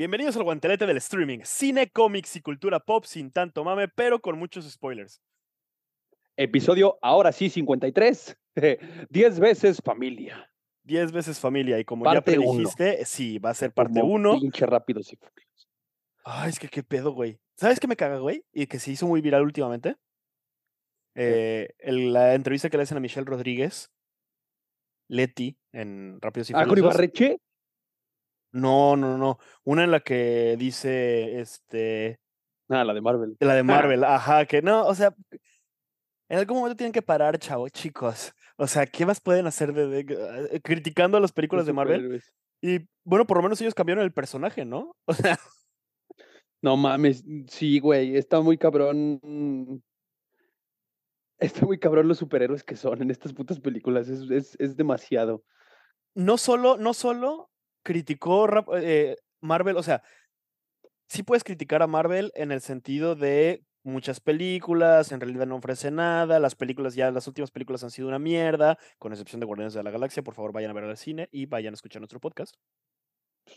Bienvenidos al guantelete del streaming, cine, cómics y cultura pop sin tanto mame, pero con muchos spoilers. Episodio ahora sí 53. Diez veces familia. Diez veces familia y como Parte ya uno. predijiste, sí, va a ser parte Como 1. Pinche y furiosos. Ay, es que qué pedo, güey. ¿Sabes qué me caga, güey? Y que se hizo muy viral últimamente. Eh, el- la entrevista que le hacen a Michelle Rodríguez, Leti, en Rápidos y Ah, Furiosos. No, no, no. Una en la que dice, este, Ah, la de Marvel. la de Marvel, ajá, que no, o sea, en algún momento tienen que parar, chavo, chicos. O sea, ¿qué más pueden hacer de, de- eh, criticando a las películas de Marvel? Y bueno, por lo menos ellos cambiaron el personaje, ¿no? O sea, No mames, sí, güey, está muy cabrón. Está muy cabrón los superhéroes que son en estas putas películas. Es, es, es demasiado. no solo, no solo criticó eh, Marvel, o sea, sí puedes criticar a Marvel en el sentido de muchas películas, en realidad no ofrece nada, las películas ya, las últimas películas han sido una mierda, con excepción de Guardianes de la Galaxia, por favor vayan a ver al cine y vayan a escuchar nuestro podcast.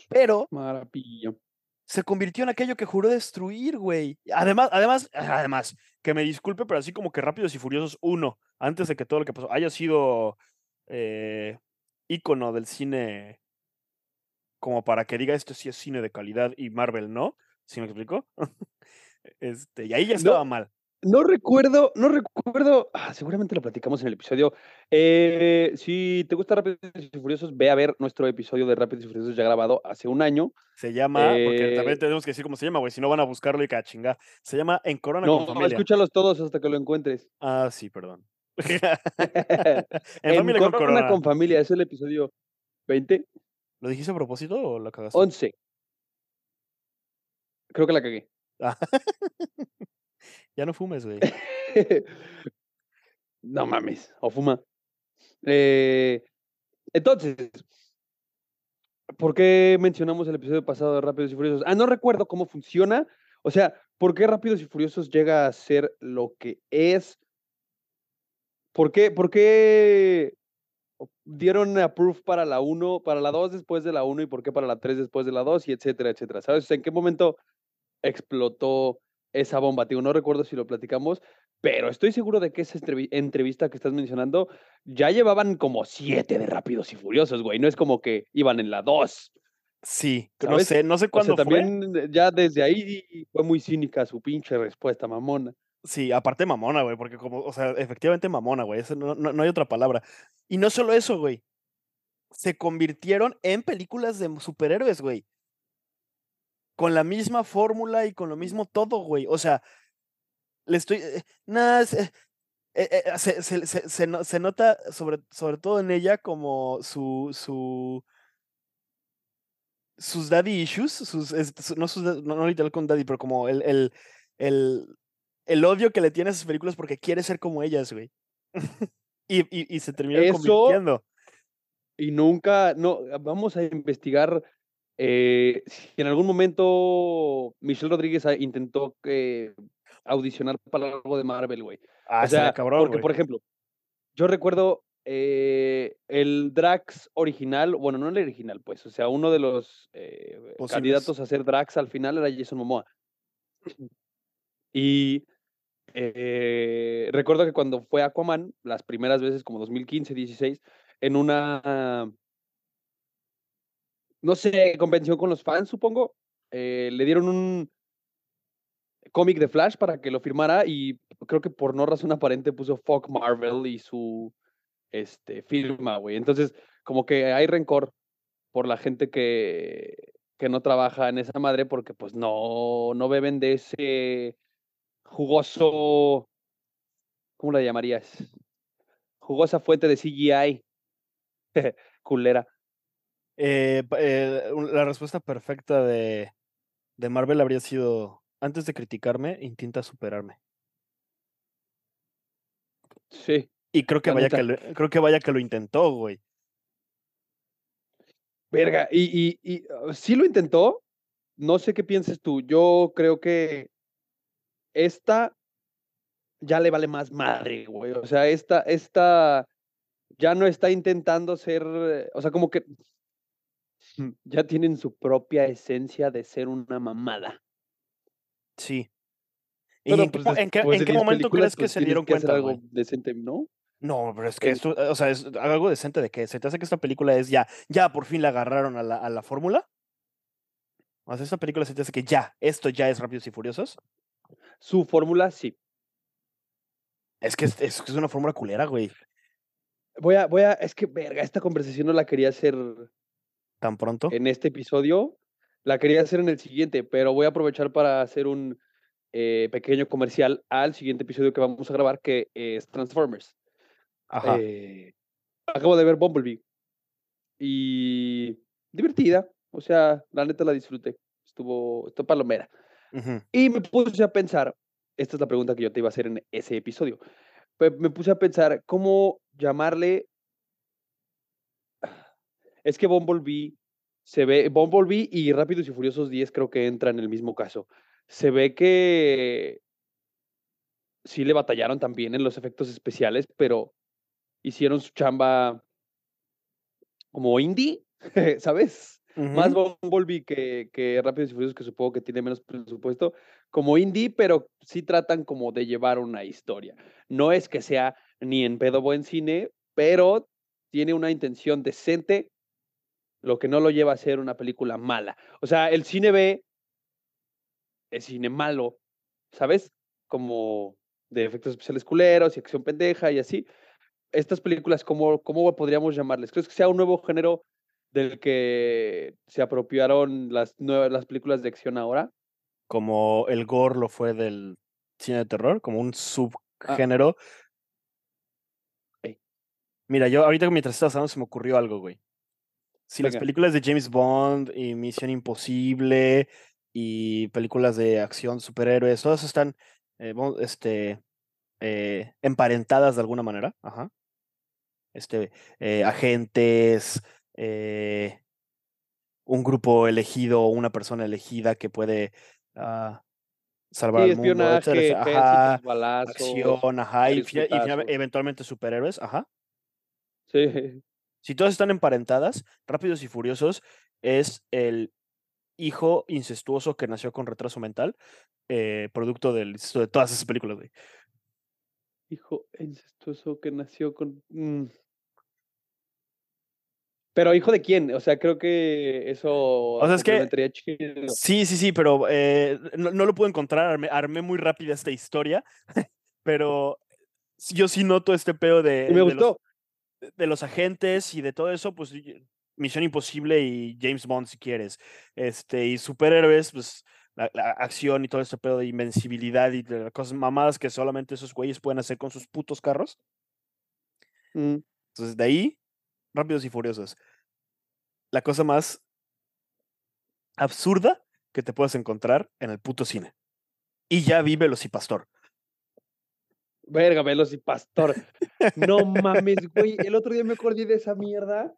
Pero Maravilla. se convirtió en aquello que juró destruir, güey. Además, además, además, que me disculpe, pero así como que Rápidos y Furiosos 1, antes de que todo lo que pasó haya sido eh, ícono del cine, como para que diga esto sí es cine de calidad y Marvel no, ¿sí me explico? este, y ahí ya No. estaba mal. No recuerdo, no recuerdo. ah, seguramente lo platicamos en el episodio. Eh, si te gusta Rápidos y Furiosos, ve a ver nuestro episodio de Rápidos y Furiosos ya grabado hace un año. Se llama, porque Eh, también tenemos que decir cómo se llama, güey, si no van a buscarlo y que a chingar. Se llama En Corona No, con Familia. escúchalos todos hasta que lo encuentres. Ah, sí, perdón. en con Corona. con familia, es el episodio 20, ¿Lo dijiste a propósito o la cagaste? 11. Creo que la cagué. Ah. ya no fumes, güey. no mames, o fuma. Eh, entonces, ¿por qué mencionamos el episodio pasado de Rápidos y Furiosos? Ah, no recuerdo cómo funciona. O sea, ¿por qué Rápidos y Furiosos llega a ser lo que es? ¿Por qué, por qué dieron approve para la 1, para la 2 después de la 1 y por qué para la 3 después de la 2 y etcétera, etcétera? ¿Sabes? O sea, ¿En qué momento explotó esa bomba? Tío, no recuerdo si lo platicamos, pero estoy seguro de que esa entrevi- entrevista que estás mencionando ya llevaban como siete de Rápidos y Furiosos, güey. No es como que iban en la 2. Sí, no sé, no sé O sea, cuándo fue. también eh, ya desde ahí fue muy cínica su pinche respuesta, mamona. Sí, aparte mamona, güey, porque como, o sea, efectivamente mamona, güey, no, no, no hay otra palabra. Y no solo eso, güey. Se convirtieron en películas de superhéroes, güey. Con la misma fórmula y con lo mismo todo, güey. O sea, le estoy. eh, nada, eh, eh, eh, se, se- se- se se nota sobre, sobre todo en ella como su. su sus daddy issues, sus, es- su- no, sus, no, literal con daddy, pero como el, el, el odio que le tiene a esas películas porque quiere ser como ellas, güey. y, y, y se terminó Eso- convirtiendo. Y nunca, no, vamos a investigar eh, si en algún momento Michelle Rodríguez intentó eh, audicionar para algo de Marvel, güey. Ah, o sea, cabrón, porque, por ejemplo, yo recuerdo eh, el Drax original, bueno, no el original, pues, o sea, uno de los eh, candidatos a ser Drax al final era Jason Momoa. Y eh, recuerdo que cuando fue Aquaman, las primeras veces, como 2015, 16, en una, no sé, convención con los fans, supongo, eh, le dieron un cómic de Flash para que lo firmara y creo que por no razón aparente puso Fuck Marvel y su este, firma, güey. Entonces, como que hay rencor por la gente que, que no trabaja en esa madre porque pues no, no beben de ese jugoso, ¿cómo la llamarías? Jugosa fuente de CGI. Culera. Eh, eh, la respuesta perfecta de, de Marvel habría sido: antes de criticarme, intenta superarme. Sí. Y creo que vaya que lo, creo que vaya que lo intentó, güey. Verga, y, y, y uh, sí lo intentó. No sé qué pienses tú. Yo creo que esta ya le vale más madre, güey. O sea, esta, esta ya no está intentando ser, eh, o sea, como que ya tienen su propia esencia de ser una mamada. Sí. ¿Y Pero, en qué, pues, mo- en qué- después en de qué 10 momento crees que pues, se dieron que hacer cuenta, algo güey? decente, ¿no? No, pero es que esto, o sea, es algo decente de que se te hace que esta película es ya, ya por fin le agarraron a la, a la fórmula. O sea, esta película se te hace que ya, esto ya es Rápidos y Furiosos. Su fórmula, sí. Es que es, es una fórmula culera, güey. Voy a, voy a, es que, verga, esta conversación no la quería hacer Tan pronto. en este episodio, la quería hacer en el siguiente, pero voy a aprovechar para hacer un eh, pequeño comercial al siguiente episodio que vamos a grabar, que es Transformers. Ajá. Eh, acabo de ver Bumblebee y divertida, o sea, la neta la disfruté, estuvo, estuvo palomera. Y me puse a pensar, esta es la pregunta que yo te iba a hacer en ese episodio, me puse a pensar cómo llamarle... Es que Bumblebee se ve, Bumblebee y Rápidos y Furiosos 10 creo que entran en el mismo caso. Se ve que sí le batallaron también en los efectos especiales, pero hicieron su chamba como indie, ¿sabes? Más. Bumblebee que, que Rápidos y Furiosos, que supongo que tiene menos presupuesto, como indie, pero sí tratan como de llevar una historia. No es que sea ni en pedo buen cine, pero tiene una intención decente, lo que no lo lleva a ser una película mala. O sea, el cine B es cine malo, ¿sabes? Como de efectos especiales culeros y acción pendeja y así. Estas películas, ¿cómo, cómo podríamos llamarles? ¿Crees que sea un nuevo género del que se apropiaron las, nuevas, las películas de acción ahora? Como el gore lo fue del cine de terror, como un Ah. subgénero. Mira, yo ahorita mientras estabas hablando se me ocurrió algo, güey. Si las películas de James Bond y Misión Imposible y películas de acción, superhéroes, todas están eh, este, eh, emparentadas de alguna manera. Ajá. Este, eh, agentes, eh, un grupo elegido, una persona elegida que puede ah, salvar Sí, al mundo, espionaje. Ajá, balazos, acción, ajá, y, eventualmente superhéroes, ajá. Sí. Si todas están emparentadas, Rápidos y Furiosos es el hijo incestuoso que nació con retraso mental, eh, producto del de todas esas películas, güey. Hijo incestuoso que nació con... mm. Pero hijo de quién? O sea, creo que eso O sea, es que sí, sí, sí, pero eh, no, no lo puedo encontrar, armé, armé muy rápida esta historia, pero yo sí noto este pedo de, me de los, gustó. de los agentes y de todo eso, pues Misión Imposible y James Bond si quieres, este, y superhéroes, pues la, la acción y todo este pedo de invencibilidad y de las cosas mamadas que solamente esos güeyes pueden hacer con sus putos carros. Mm. Entonces, de ahí, Rápidos y Furiosos. La cosa más absurda que te puedas encontrar en el puto cine. Y ya vi Velocipastor. Verga, Velos y Pastor. No mames, güey. El otro día me acordé de esa mierda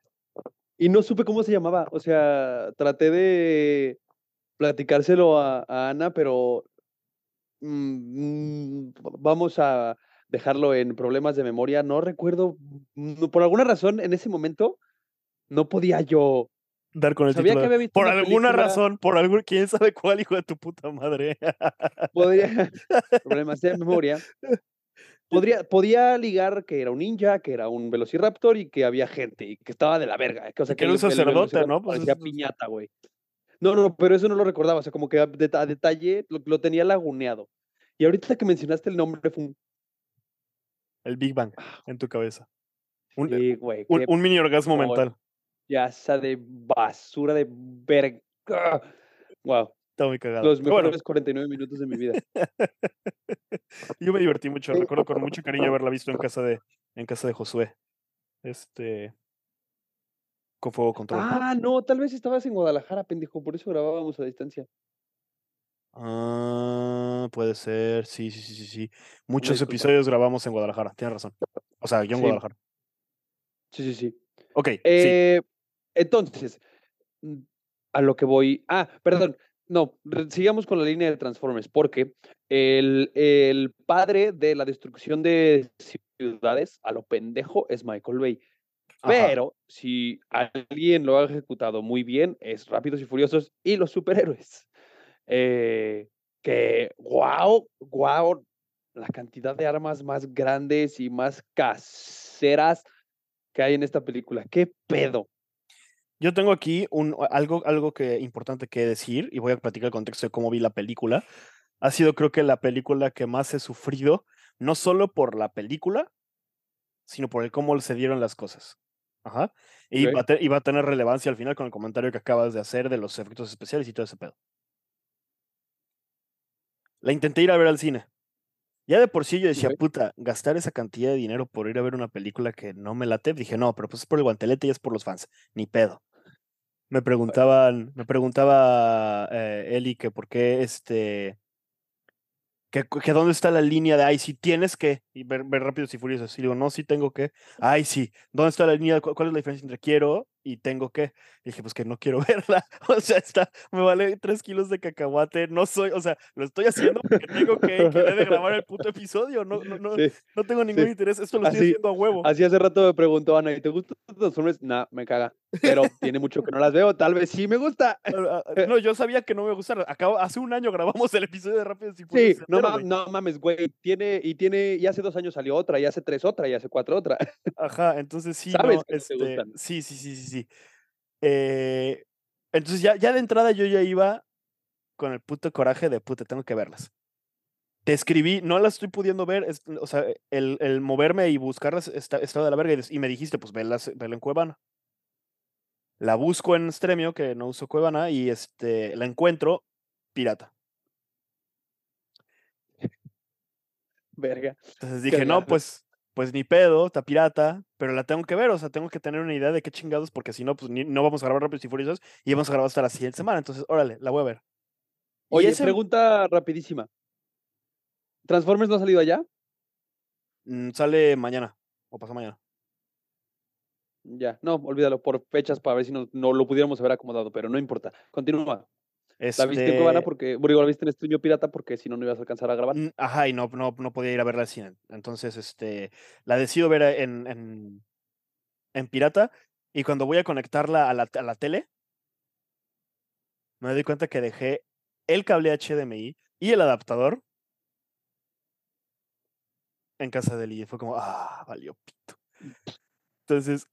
y no supe cómo se llamaba. O sea, traté de platicárselo a, a Ana, pero mm, mm, vamos a dejarlo en problemas de memoria. No recuerdo, mm, por alguna razón, en ese momento no podía yo. Dar con el Sabía que había visto por una alguna película- razón, por algún, quién sabe cuál hijo de tu puta madre. Podría, problemas de memoria. Podría, podía ligar que era un ninja, que era un velociraptor y que había gente y que estaba de la verga. Que, o sea, que era un sacerdote, ¿no? Pues parecía es- piñata, güey. No, no, pero eso no lo recordaba. O sea, como que a detalle lo, lo tenía laguneado. Y ahorita que mencionaste el nombre fue un. El Big Bang en tu cabeza. Un, Sí, güey. un- mini orgasmo mental. piaza de basura de verga. Wow. Está muy cagado. Los bueno, mejores 49 minutos de mi vida. yo me divertí mucho. Recuerdo con mucho cariño haberla visto en casa de, en casa de Josué. Este. Con fuego control. Ah, no, tal vez estabas en Guadalajara, pendejo. Por eso grabábamos a distancia. Ah, puede ser, sí, sí, sí, sí, sí. Muchos episodios grabamos en Guadalajara, tienes razón. O sea, yo en Sí. Guadalajara. Sí, sí, sí. Ok, sí. Eh, Entonces, mm, a lo que voy. Ah, perdón. No, sigamos con la línea de Transformers, porque el, el padre de la destrucción de ciudades, a lo pendejo, es Michael Bay. Ajá. Pero si alguien lo ha ejecutado muy bien, es Rápidos y Furiosos y los superhéroes. Eh, que, wow, wow, la cantidad de armas más grandes y más caseras que hay en esta película. ¿Qué pedo? Yo tengo aquí un, algo, algo que importante que decir y voy a platicar el contexto de cómo vi la película. Ha sido creo que la película que más he sufrido, no solo por la película, sino por el cómo se dieron las cosas. Ajá. Y, va a te- y va a tener relevancia al final con el comentario que acabas de hacer de los efectos especiales y todo ese pedo. La intenté ir a ver al cine. Ya de por sí yo decía, puta, gastar esa cantidad de dinero por ir a ver una película que no me late. Dije, no, pero pues es por el guantelete y es por los fans. Ni pedo. Me preguntaban, me preguntaba eh, Eli que por qué este. Que, que dónde está la línea de ay, si tienes que y ver, ver rápidos y furiosos. Y digo, no, sí tengo que. Ay, sí. ¿Dónde está la línea? ¿Cu- ¿Cuál es la diferencia entre quiero y tengo que? Y dije, pues que no quiero verla. O sea, está, me vale tres kilos de cacahuate. No soy, o sea, lo estoy haciendo porque tengo que, que de grabar el puto episodio. No, no, no, Sí, no tengo ningún sí. interés. Esto lo estoy haciendo a huevo. Así hace rato me preguntó Ana, ¿y te gustan los Transformers? Nah, me caga. Pero tiene mucho que no las veo. Tal vez sí me gusta. Ah, ah, No, yo sabía que no me gustara. Acabo, hace un año grabamos el episodio de Rápidos y Sí, no, ma- no mames, güey. Tiene, y tiene, y hace dos años salió otra, y hace tres otra, y hace cuatro otra. Ajá, entonces sí, Sabes no, te este, gustan. sí, sí, sí, sí, sí. Eh, entonces ya, ya de entrada yo ya iba con el puto coraje de puta, tengo que verlas. Te escribí, no las estoy pudiendo ver, es- o sea, el, el moverme y buscarlas está, estaba de la verga y, me dijiste, pues velas, vela en Cuevana. La busco en Stremio, que no uso Cuevana, y este, la encuentro pirata. Verga. Entonces dije, no, pues, pues ni pedo, está pirata, pero la tengo que ver, o sea, tengo que tener una idea de qué chingados, porque si no, pues ni- no vamos a grabar Rápidos y Furiosos y vamos a grabar hasta la siguiente semana. Entonces, órale, la voy a ver. Oye, ese- pregunta rapidísima. ¿Transformers no ha salido allá? mm, sale mañana o pasado mañana. Ya, no, olvídalo, por fechas para ver si no, no lo pudiéramos haber acomodado, pero no importa. Continúa. La viste en Cuevana Este, porque, bueno, la viste en Streamio Pirata porque si no, no ibas a alcanzar a grabar. mm, Ajá, y no, no, no podía ir a verla al cine. Entonces, este, la decido ver en, en, en pirata y cuando voy a conectarla a la, a la tele, me doy cuenta que dejé el cable HDMI y el adaptador en casa de y Fue como, ah, valió pito. Entonces,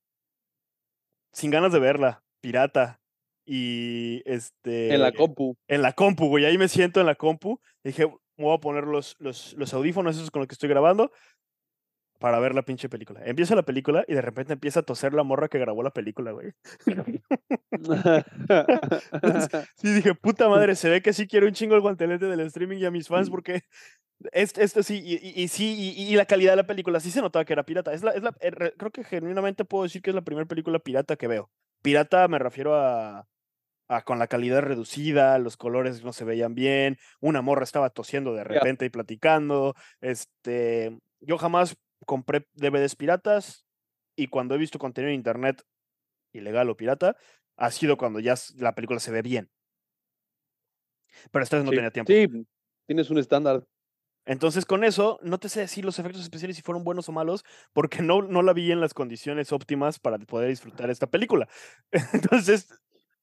sin ganas de verla, pirata. Y este. en la compu. en la compu, güey. Ahí me siento en la compu. Dije, me voy a poner los, los, los audífonos esos con los que estoy grabando para ver la pinche película. Empieza la película y de repente empieza a toser la morra que grabó la película, güey. Sí, dije, puta madre, se ve que sí quiero un chingo el guantelete del streaming y a mis fans porque esto, esto sí, y, y- y sí, y, y la calidad de la película sí se notaba que era pirata. Es la, es la, eh, re- creo que genuinamente puedo decir que es la primera película pirata que veo. Pirata me refiero a, con la calidad reducida, los colores no se veían bien, una morra estaba tosiendo de repente y platicando. Este, yo jamás compré DVDs piratas y cuando he visto contenido en internet ilegal o pirata, ha sido cuando ya la película se ve bien. Pero esta vez no sí, tenía tiempo. sí, tienes un estándar. Entonces, con eso, no te sé decir los efectos especiales si fueron buenos o malos, porque no, no la vi en las condiciones óptimas para poder disfrutar esta película. Entonces,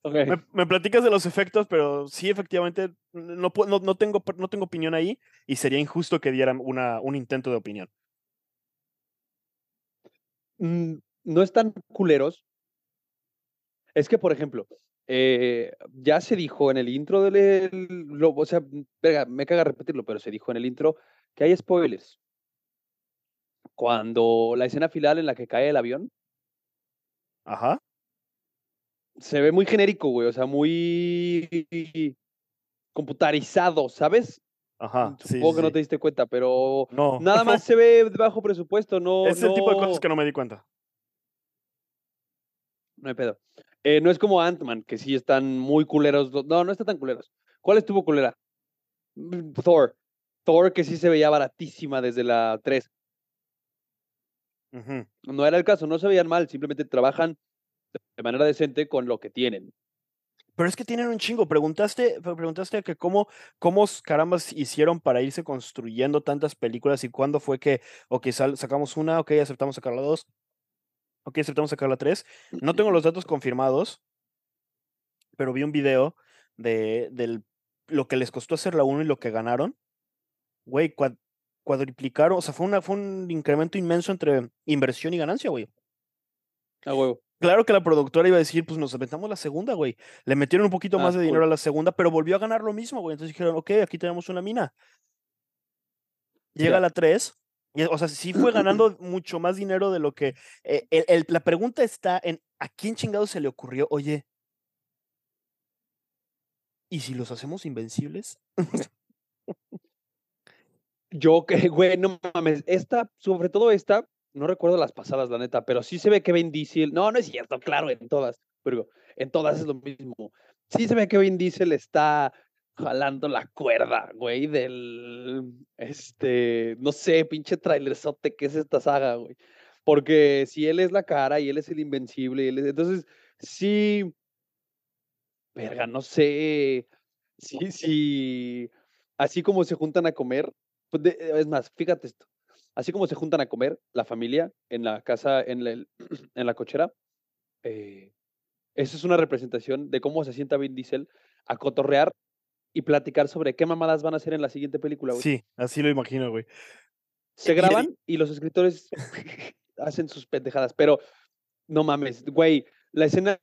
Me, me platicas de los efectos, pero sí, efectivamente, no, no, no, tengo, no tengo opinión ahí y sería injusto que dieran una, un intento de opinión. Mm, no están culeros. Es que, por ejemplo, eh, ya se dijo en el intro del. el- lo- o sea, verga, me caga repetirlo, pero se dijo en el intro que hay spoilers. Cuando la escena final en la que cae el avión Ajá. Se ve muy genérico, güey, o sea, muy computarizado, ¿sabes? Ajá. Supongo sí, que no te diste cuenta, pero No. nada más se ve bajo presupuesto, no. es el tipo de cosas que no me di cuenta. No hay pedo. Eh, no es como Ant-Man, que sí están muy culeros. No, no están tan culeros. ¿Cuál estuvo culera? Mm, Thor. Thor, que sí se veía baratísima desde la 3. Ujú. No era el caso, no se veían mal, simplemente trabajan de manera decente con lo que tienen. Pero es que tienen un chingo. Preguntaste, pre- preguntaste que cómo, cómo carambas hicieron para irse construyendo tantas películas y cuándo fue que, ok, sal- sacamos una, ok, aceptamos sacar la dos. Ok, aceptamos sacar la 3. No tengo los datos confirmados, pero vi un video de, del, lo que les costó hacer la 1 y lo que ganaron. Güey, cuad- cuadriplicaron, o sea, fue, una, fue un incremento inmenso entre inversión y ganancia, güey. A huevo. Claro que la productora iba a decir, pues nos aventamos la segunda, güey. Le metieron un poquito Ah, más de dinero cool. a la segunda, pero volvió a ganar lo mismo, güey. Entonces dijeron, ok, aquí tenemos una mina. Llega la 3, y, o sea, sí fue ganando mucho más dinero de lo que... eh, el- el- la pregunta está en, ¿a quién chingado se le ocurrió? Oye, ¿y si los hacemos invencibles? Yo que, güey, no mames, esta, sobre todo esta, no recuerdo las pasadas, la neta, pero sí se ve que Vin Diesel, no, no es cierto, claro, en todas, pero en todas es lo mismo. Sí se ve que Vin Diesel está jalando la cuerda, güey, del, este, no sé, pinche trailerzote que es esta saga, güey. Porque si él es la cara y él es el invencible, y él es- entonces sí, verga, no sé, sí, sí, así como se juntan a comer, pues es más, fíjate esto. Así como se juntan a comer la familia en la casa, en la, en la cochera, eh, eso es una representación de cómo se sienta Vin Diesel a cotorrear y platicar sobre qué mamadas van a hacer en la siguiente película, güey. Sí, así lo imagino, güey. Se y- graban y los escritores hacen sus pendejadas, pero no mames, güey, la escena,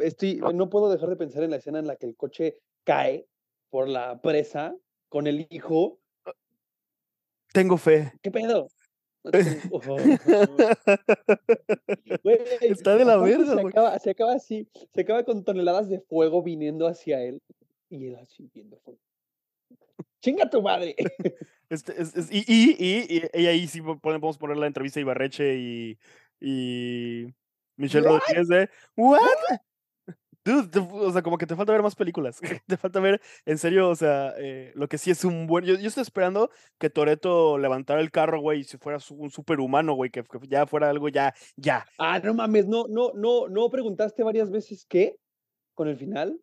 estoy, no puedo dejar de pensar en la escena en la que el coche cae por la presa con el hijo. Tengo fe. ¿Qué pedo? Está de la verga, se acaba, se acaba así, se acaba con toneladas de fuego viniendo hacia él y él así viendo fuego. ¡Chinga tu madre! Este, es- es- y, y, y, y- ahí sí po- podemos poner la entrevista a Ibarreche y, y Michelle? Rodríguez de ¿What? Dude, te- o sea, como que te falta ver más películas. te falta ver, en serio, o sea, eh, lo que sí es un buen. Yo, yo estoy esperando que Toreto levantara el carro, güey, y si fuera su- un superhumano, güey, que, que ya fuera algo ya, ya. Ah, no mames, no, no, no, no preguntaste varias veces qué con el final.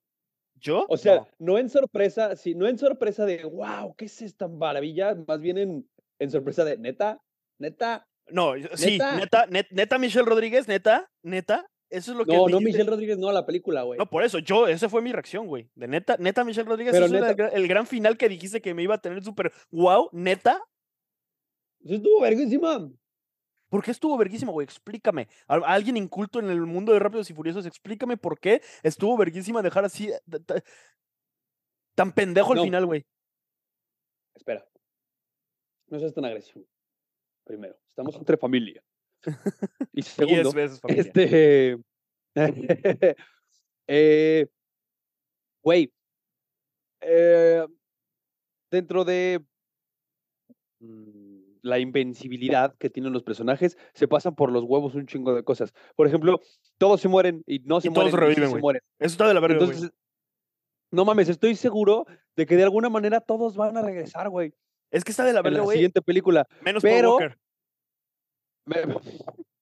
¿Yo? O sea, No. no, en sorpresa, sí, no en sorpresa de wow, ¿qué es esta maravilla? Más bien en, en sorpresa de neta, neta. No, sí, ¿Neta? neta, net- neta, Michelle Rodríguez, neta, neta. Eso es lo que. No, no dijiste. Michelle Rodríguez, no, la película, güey. No, por eso, yo, esa fue mi reacción, güey. De neta, neta, Michelle Rodríguez, Pero eso era el, neta- gra- el gran final que dijiste que me iba a tener súper wow, neta. Sí estuvo verguísima. ¿Por qué estuvo verguísima, güey? Explícame. A, a alguien inculto en el mundo de Rápidos y Furiosos, explícame por qué estuvo verguísima dejar así eh, ta- ta- tan pendejo No. el final, güey. Espera. No seas tan agresivo. Primero, estamos entre familia. Y segundo, Diez veces, familia. este. eh, Güey. eh, dentro de mm, la invencibilidad que tienen los personajes, se pasan por los huevos un chingo de cosas. Por ejemplo, todos se mueren y no se Y todos mueren. y sí reviven, se mueren. Eso está de la verga. Entonces, no mames, estoy seguro de que de alguna manera todos van a regresar, güey, Es que está de la en verga, la güey. siguiente película. Menos Paul pero- Walker.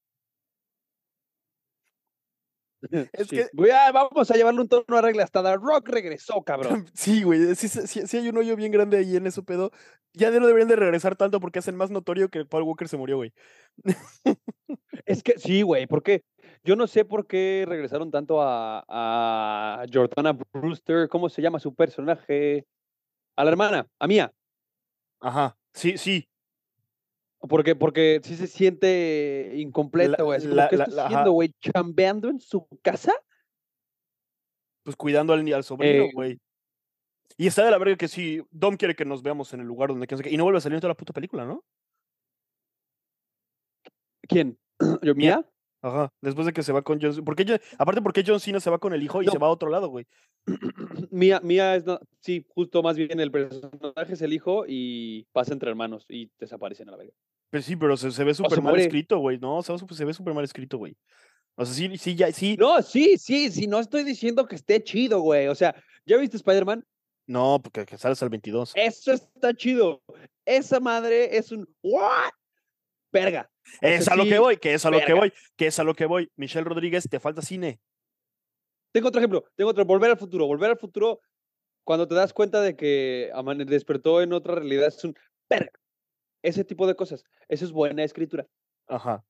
Es Sí. que- Güey, ah, vamos a llevarle un tono a regla. Hasta The Rock regresó, cabrón. Sí, güey. Sí, sí, sí- hay un hoyo bien grande ahí en eso, pedo. Ya no deberían de regresar tanto porque hacen más notorio que Paul Walker se murió, güey. Es que sí, güey, porque yo no sé por qué regresaron tanto a, a Jordana Brewster. ¿Cómo se llama su personaje? A la hermana, a Mía. Ajá. Sí, sí. Porque, porque sí se siente incompleta, güey. ¿qué la- está la- haciendo, güey? ¿Chambeando en su casa? Pues cuidando al, al sobrino, Eh, güey. Y está de la verga que sí, Dom quiere que nos veamos en el lugar donde qué, Y no vuelve a salir en toda la puta película, ¿no? ¿Quién? ¿Yo, Mía? Ajá. Después de que se va con John Cena. ¿Por qué John- aparte, ¿por qué John Cena se va con el hijo y No. se va a otro lado, güey? Mía, Mía es, no- sí, justo más bien el personaje es el hijo y pasa entre hermanos y desaparecen a la verga. Pero sí, pero se, se ve súper mal muere. escrito, güey. No, se ve súper mal escrito, güey. O sea, sí, sí, ya, sí. No, sí, sí, sí, no estoy diciendo que esté chido, güey. O sea, ¿ya viste Spider-Man? No, porque que sales al 22. Eso está chido. Esa madre es un ¿what? Verga. Es a lo que voy, que es a lo que voy, que es a lo que voy. Michelle Rodríguez, te falta cine. Tengo otro ejemplo, tengo otro, volver al futuro. Volver al futuro, cuando te das cuenta de que amane- despertó en otra realidad, es un verga. Ese tipo de cosas. Eso es buena escritura. Ajá.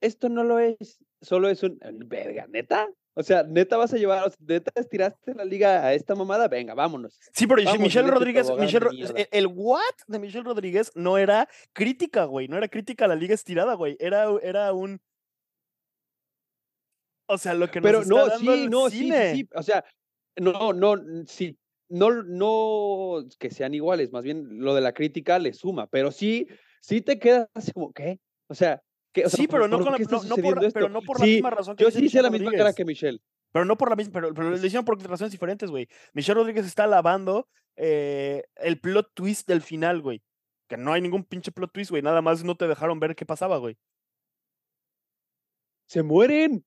esto no lo es, solo es un, verga, neta. O sea, neta vas a llevar, neta estiraste la liga a esta mamada, venga, vámonos. Sí, pero Michelle Rodríguez, el, el, what de Michelle Rodríguez no era crítica, güey, no era crítica a la liga estirada, güey, era, era un... O sea, lo que nos Pero está no, dando sí, el no, sí, cine. sí, sí, o sea, no, no, sí, no, no que sean iguales, más bien lo de la crítica le suma, pero sí, sí te quedas así como, ¿qué? O sea. O sea, Sí, pero no, ¿por la, qué está no, no por, sucediendo la- esto? pero no por la Sí, misma razón que Yo sí hice la misma cara que Michelle. Pero no por la misma, pero, pero lo hicieron por razones diferentes, güey. Michelle Rodríguez está alabando eh, el plot twist del final, güey. Que no hay ningún pinche plot twist, güey. Nada más no te dejaron ver qué pasaba, güey. Se mueren,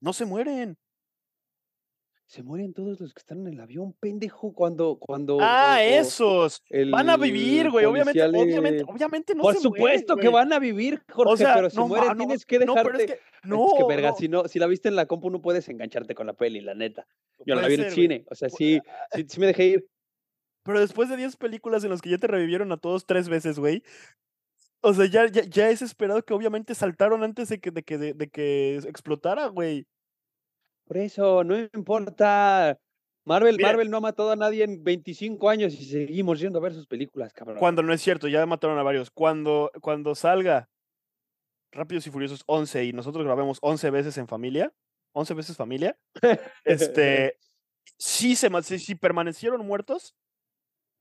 No se mueren. Se mueren todos los que están en el avión, pendejo, cuando, cuando. Ah, esos. Van a vivir, güey. Obviamente, le- obviamente, obviamente no Por se mueren, supuesto que güey. van a vivir, Jorge, O sea, pero no, mueren, no, tienes que no, dejarte. pero es que, Es no, que verga, no, si no, si la viste en la compu no puedes engancharte con la peli, la neta. Yo no la vi en el güey. cine, o sea, Pu- sí, sí, sí me dejé ir. Pero después de 10 películas en las que ya te revivieron a todos tres veces, güey. O sea, ya, ya, ya es esperado que obviamente saltaron antes de que, de que, de, de que explotara, güey. Por eso, no importa. Marvel, Mira. Marvel no ha matado a nadie en 25 años y seguimos yendo a ver sus películas, cabrón. Cuando no es cierto, ya mataron a varios. Cuando, cuando salga Rápidos y Furiosos 11 y nosotros grabemos 11 veces en familia, 11 veces familia, este, si, se, si, si permanecieron muertos,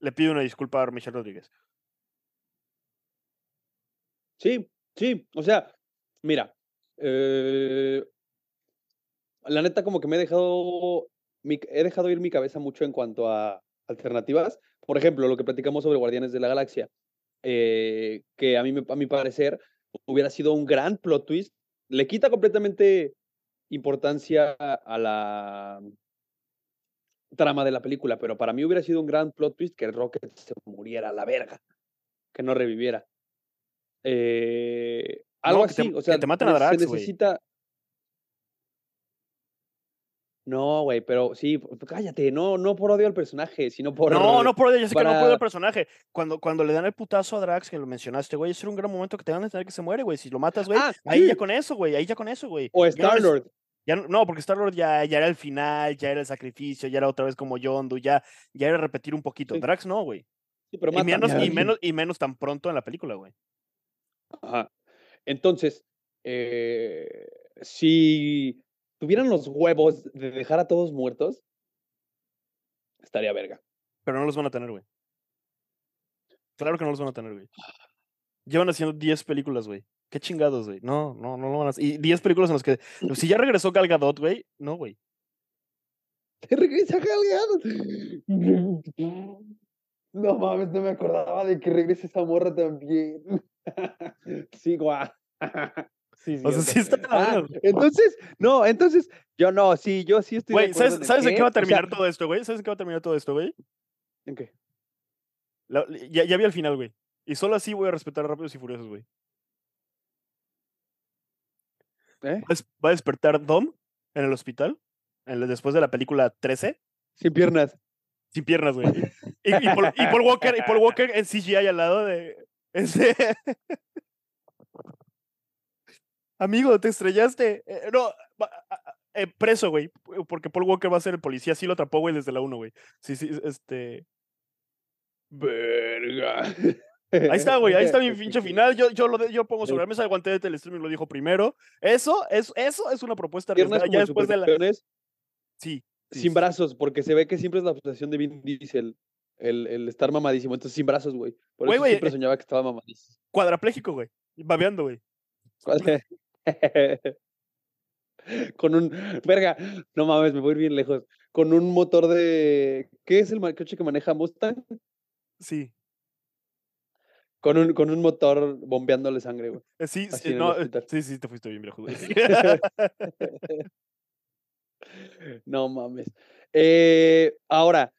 le pido una disculpa a Michelle Rodríguez. Sí, sí, o sea, mira, eh, la neta como que me he dejado, mi- he dejado ir mi cabeza mucho en cuanto a alternativas. Por ejemplo, lo que platicamos sobre Guardianes de la Galaxia, eh, que a mí, a mi parecer hubiera sido un gran plot twist. Le quita completamente importancia a la trama de la película, pero para mí hubiera sido un gran plot twist que Rocket se muriera a la verga, que no reviviera. Eh, algo No, que te- así, o que sea, te maten a se Drax, güey. necesita. No, güey, pero sí, cállate, no, no por odio al personaje, sino por. No, no por ello, yo sé que no puede para- el personaje. Cuando, cuando le dan el putazo a Drax, que lo mencionaste, güey, ese era un gran momento que te van a tener que se muere, güey. Si lo matas, güey, Ah, ahí ya con eso, güey, ahí ya con eso, güey. O Star-Lord. Ya no, porque Star-Lord ya, ya era el final, ya era el sacrificio, ya era otra vez como Yondu, ya, ya era repetir un poquito. Sí. Drax no, güey. Sí, pero Y menos, y, menos, y menos tan pronto en la película, güey. Ajá. Entonces, eh, si tuvieran los huevos de dejar a todos muertos, estaría verga. Pero no los van a tener, güey. Claro que no los van a tener, güey. Llevan haciendo 10 películas, güey. Qué chingados, güey. No, no, no lo van a hacer. Y 10 películas en las que. Si ya regresó Gal Gadot, güey. No, güey. Te regresa Gal Gadot. No mames, no me acordaba de que regrese esa morra también. Sí, guau. Sí, O sea, sí está Ah, entonces, no, entonces, yo no, sí, yo sí estoy Güey, ¿sabes, en el ¿sabes en qué va a O sea, terminar todo esto, güey? ¿Sabes en qué va a terminar todo esto, güey? ¿en qué? La- ya, ya vi al final, güey. Y solo así voy a respetar Rápidos y Furiosos, güey. ¿Eh? Va a despertar Dom en el hospital. en después de la película 13. Sin piernas. Sin piernas, güey. Y, y Paul, y Paul Walker, y Paul Walker en CGI al lado de. Ese. Amigo, te estrellaste. Eh, no, a- a- eh, preso, güey. Porque Paul Walker va a ser el policía. Sí lo atrapó, güey, desde la 1, güey. Sí, sí, este. Verga. Ahí está, güey. Ahí está mi pinche final. Yo, yo, lo yo pongo sobre la mesa el guante de telestreaming, lo dijo primero. Eso, es, eso es una propuesta como Ya después de la. Sí. sí, sin brazos, porque se ve que siempre es la obsesión de Vin Diesel. El, el estar mamadísimo, entonces sin brazos, güey. Por Güey, eso siempre eh, soñaba que estaba mamadísimo. Cuadrapléjico, güey. Babeando, güey. Con un. Verga, no mames, me voy a ir bien lejos. Con un motor de. ¿Qué es el coche que maneja Mustang? Sí. Con un, con un motor bombeándole sangre, güey. Eh, Sí, sí, no, eh, sí, sí, te fuiste bien viejo. No mames. Eh, ahora,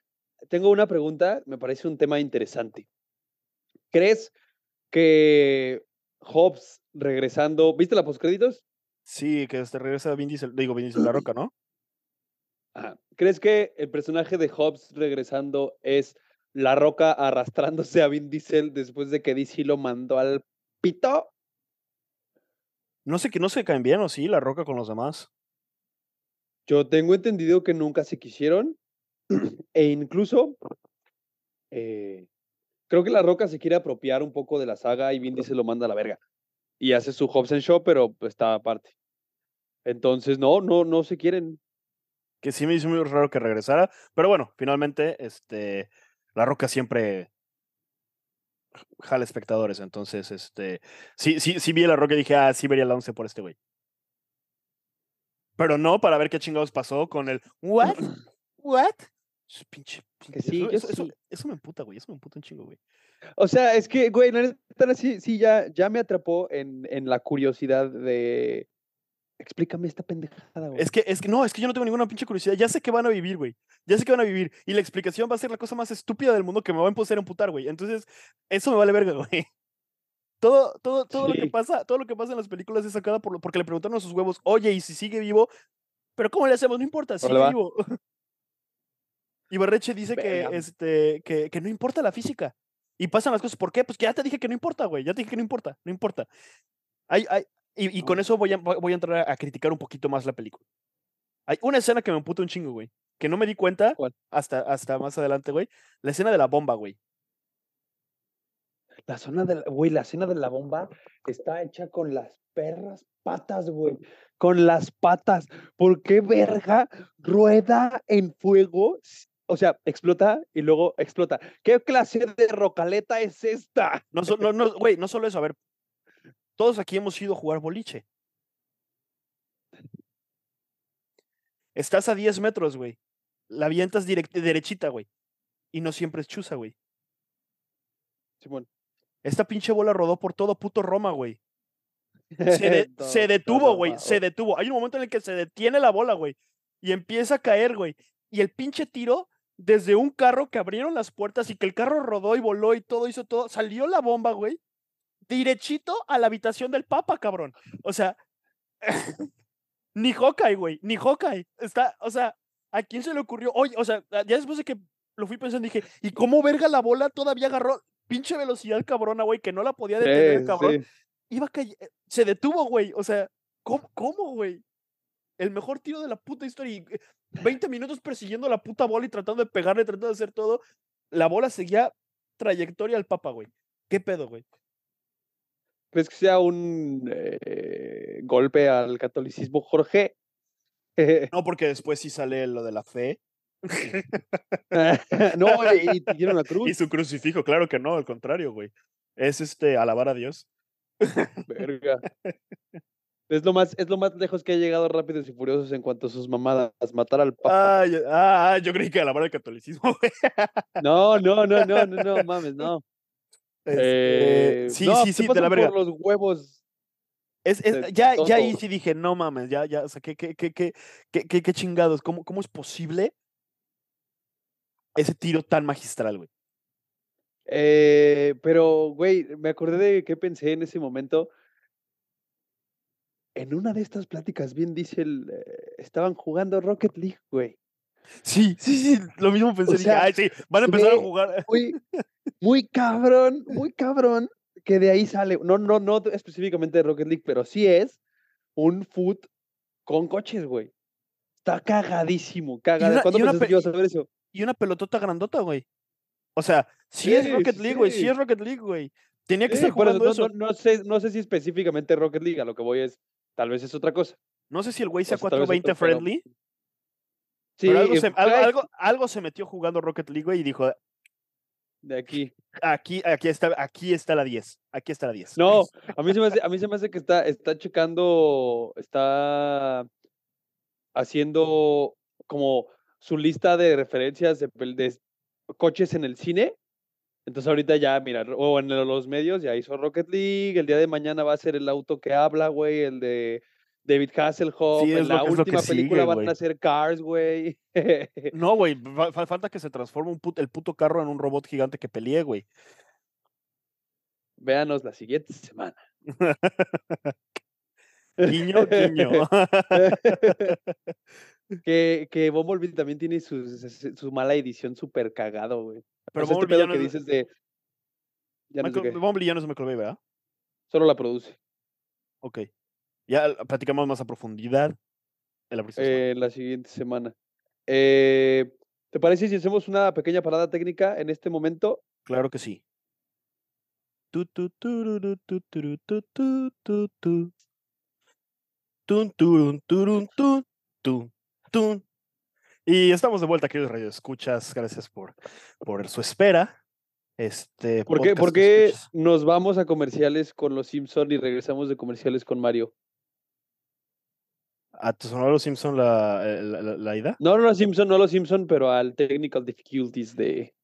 tengo una pregunta, me parece un tema interesante. ¿Crees que Hobbs regresando, ¿viste la postcréditos? Sí, que este regresa Vin Diesel, digo Vin Diesel La Roca, ¿no? Ajá. ¿Crees que el personaje de Hobbs regresando es La Roca arrastrándose a Vin Diesel después de que DC lo mandó al pito? No sé que no se caen bien o sí, la roca con los demás. Yo tengo entendido que nunca se quisieron e incluso eh, creo que La Roca se quiere apropiar un poco de la saga y Vin Diesel lo manda a la verga. Y hace su Hobbs and Show, pero pues, está aparte. Entonces, no, no, no se quieren. Que sí me hizo muy raro que regresara. Pero bueno, finalmente, este, La Roca siempre jala espectadores. Entonces, este, sí, sí, sí vi a La Roca y dije, ah, sí vería la 11 por este güey. Pero no para ver qué chingados pasó con el, ¿what? ¿What? Pinche, Que sí, eso, yo eso- eso- sí. eso me emputa, güey. Eso me emputa un chingo, güey. O sea, es que, güey, la neta, sí, sí, ya, ya me atrapó en, en la curiosidad de. Explícame esta pendejada, güey. Es que, es que, no, es que yo no tengo ninguna pinche curiosidad. Ya sé que van a vivir, güey. Ya sé que van a vivir. Y la explicación va a ser la cosa más estúpida del mundo que me va a empezar a emputar, güey. Entonces, eso me vale verga, güey. Todo, todo, todo lo que pasa, todo lo que pasa en las películas es sacada por, lo- porque le preguntaron a sus huevos, oye, ¿y si sigue vivo? Pero ¿cómo le hacemos? No importa, sigue vivo. Y Barreche dice que, este, que, que no importa la física. Y pasan las cosas. ¿Por qué? Pues que ya te dije que no importa, güey. Ya te dije que no importa. No importa. Hay, hay, y, y con eso voy a, voy voy a entrar a, a criticar un poquito más la película. Hay una escena que me emputa un chingo, güey. Que no me di cuenta ¿Cuál? hasta, hasta más adelante, güey. La escena de la bomba, güey. La zona de la, güey, la escena de la bomba está hecha con las perras patas, güey. Con las patas. ¿Por qué verga rueda en fuego? O sea, explota y luego explota. ¿Qué clase de rocaleta es esta? No, no, no, güey, no solo eso. A ver, todos aquí hemos ido a jugar boliche. Estás a 10 metros, güey. La avientas derechita, güey. Y no siempre es chuza, güey. Simón. Esta pinche bola rodó por todo puto Roma, güey. Se, de- Todo- se detuvo, güey. Se detuvo. Hay un momento en el que se detiene la bola, güey. Y empieza a caer, güey. Y el pinche tiro desde un carro que abrieron las puertas y que el carro rodó y voló y todo hizo todo. Salió la bomba, güey. Derechito a la habitación del Papa, cabrón. O sea, ni Hawkeye, güey. Ni Hawkeye. Está, o sea, ¿a quién se le ocurrió? Oye, o sea, ya después de que lo fui pensando, dije, ¿y cómo verga la bola todavía agarró pinche velocidad cabrona, güey, que no la podía detener, Sí, cabrón? sí. iba a caer, se detuvo, güey. O sea, ¿cómo, cómo, güey? El mejor tiro de la puta historia. y, eh, 20 minutos persiguiendo la puta bola y tratando de pegarle, tratando de hacer todo. La bola seguía trayectoria al papa, güey. ¿Qué pedo, güey? ¿Crees que sea un eh, golpe al catolicismo, Jorge? No, porque después sí sale lo de la fe. no, y, y tiene una Y cruz. su crucifijo, claro que no, al contrario, güey. Es este, alabar a Dios. Verga. Es lo más, es lo más lejos que ha llegado Rápidos y Furiosos en cuanto a sus mamadas, matar al Papa. Ah, ya- ah, yo creí que alabar al catolicismo, güey. No, no, no, no, no, no, mames, no. Este, Eh, sí, no, sí, sí, de la verga. por los huevos. Es, es- ya, ya ahí sí dije, no mames, ya, ya, o sea, ¿qué, qué, qué, qué, qué, qué- qué chingados? ¿Cómo, ¿Cómo es posible ese tiro tan magistral, güey? Eh, pero, güey, me acordé de qué pensé en ese momento. En una de estas pláticas, bien dice el, eh, estaban jugando Rocket League, güey. Sí, sí, sí, lo mismo pensé. sea, ay, sí, van a empezar a jugar. Muy, muy cabrón, muy cabrón, que de ahí sale, no, no, no específicamente de Rocket League, pero sí es un foot con coches, güey. Está cagadísimo, cagado. una- ¿Cuándo pensaste pe- que ibas a ver eso? Y una pelotota grandota, güey. O sea, sí, es Rocket League, güey, sí sí. es Rocket League, güey. Tenía que estar jugando no, eso. no- no sé, no sé si específicamente Rocket League, a lo que voy es, tal vez es otra cosa. No sé si el güey sea o sea, tal vez 420 otro, pero- friendly, Sí, pero algo se, algo, fue algo, algo se metió jugando Rocket League, güey, y dijo, de aquí. aquí, aquí, está, aquí está la 10, aquí está la 10. No, a mí se me hace, a mí se me hace que está, está checando, está haciendo como su lista de referencias de coches en el cine. Entonces ahorita ya, mira, o en los medios ya hizo Rocket League, el día de mañana va a ser el auto que habla, güey, el de David Hasselhoff, Sí, en la que- última película sigue, van a ser Cars, güey. No, güey, fa- fa- falta que se transforme un put- el puto carro en un robot gigante que pelee, güey. Véanos la siguiente semana. Guiño, guiño. que, que Bumblebee también tiene su, su- su mala edición súper cagado, güey. Pero o sea, este Bumblebee ya no que es- dices de... Ya no sé Michael- qué, Bumblebee ya no es Michael Bay, ¿verdad? solo la produce. Ok. Ya platicamos más a profundidad en la eh, la siguiente semana. Eh, ¿Te parece si hacemos una pequeña parada técnica en este momento? Claro que sí. Tun, turun, turun, tun, tun, tun. Y estamos de vuelta, queridos Radio Escuchas. Gracias por, por su espera. Este ¿Por qué, por qué nos vamos a comerciales con los Simpson y regresamos de comerciales con Mario? ¿A tu sonó los Simpson la, eh, la, la- la ida? No, no los Simpson, no los Simpson, pero al Technical Difficulties de,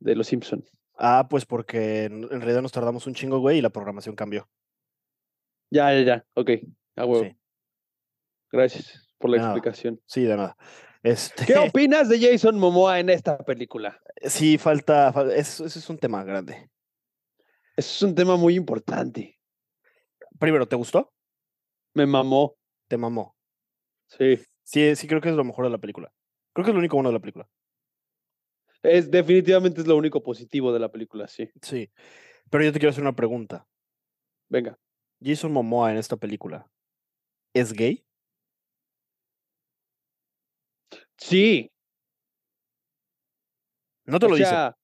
de los Simpson. Ah, pues porque en en realidad nos tardamos un chingo, güey, y la programación cambió. Ya, ya, ya. Ok, a huevo. Sí, Gracias por la explicación. sí, de nada. Este, ¿Qué opinas de Jason Momoa en esta película? sí, falta, fal- eso, eso es un tema grande. Eso es un tema muy importante. Primero, ¿te gustó? Me mamó. Te mamó. Sí. Sí, sí, creo que es lo mejor de la película. Creo que es lo único bueno de la película. Es definitivamente es lo único positivo de la película, sí. Sí. Pero yo te quiero hacer una pregunta. Venga. Jason Momoa en esta película, ¿es gay? Sí. No te o lo dice. sea,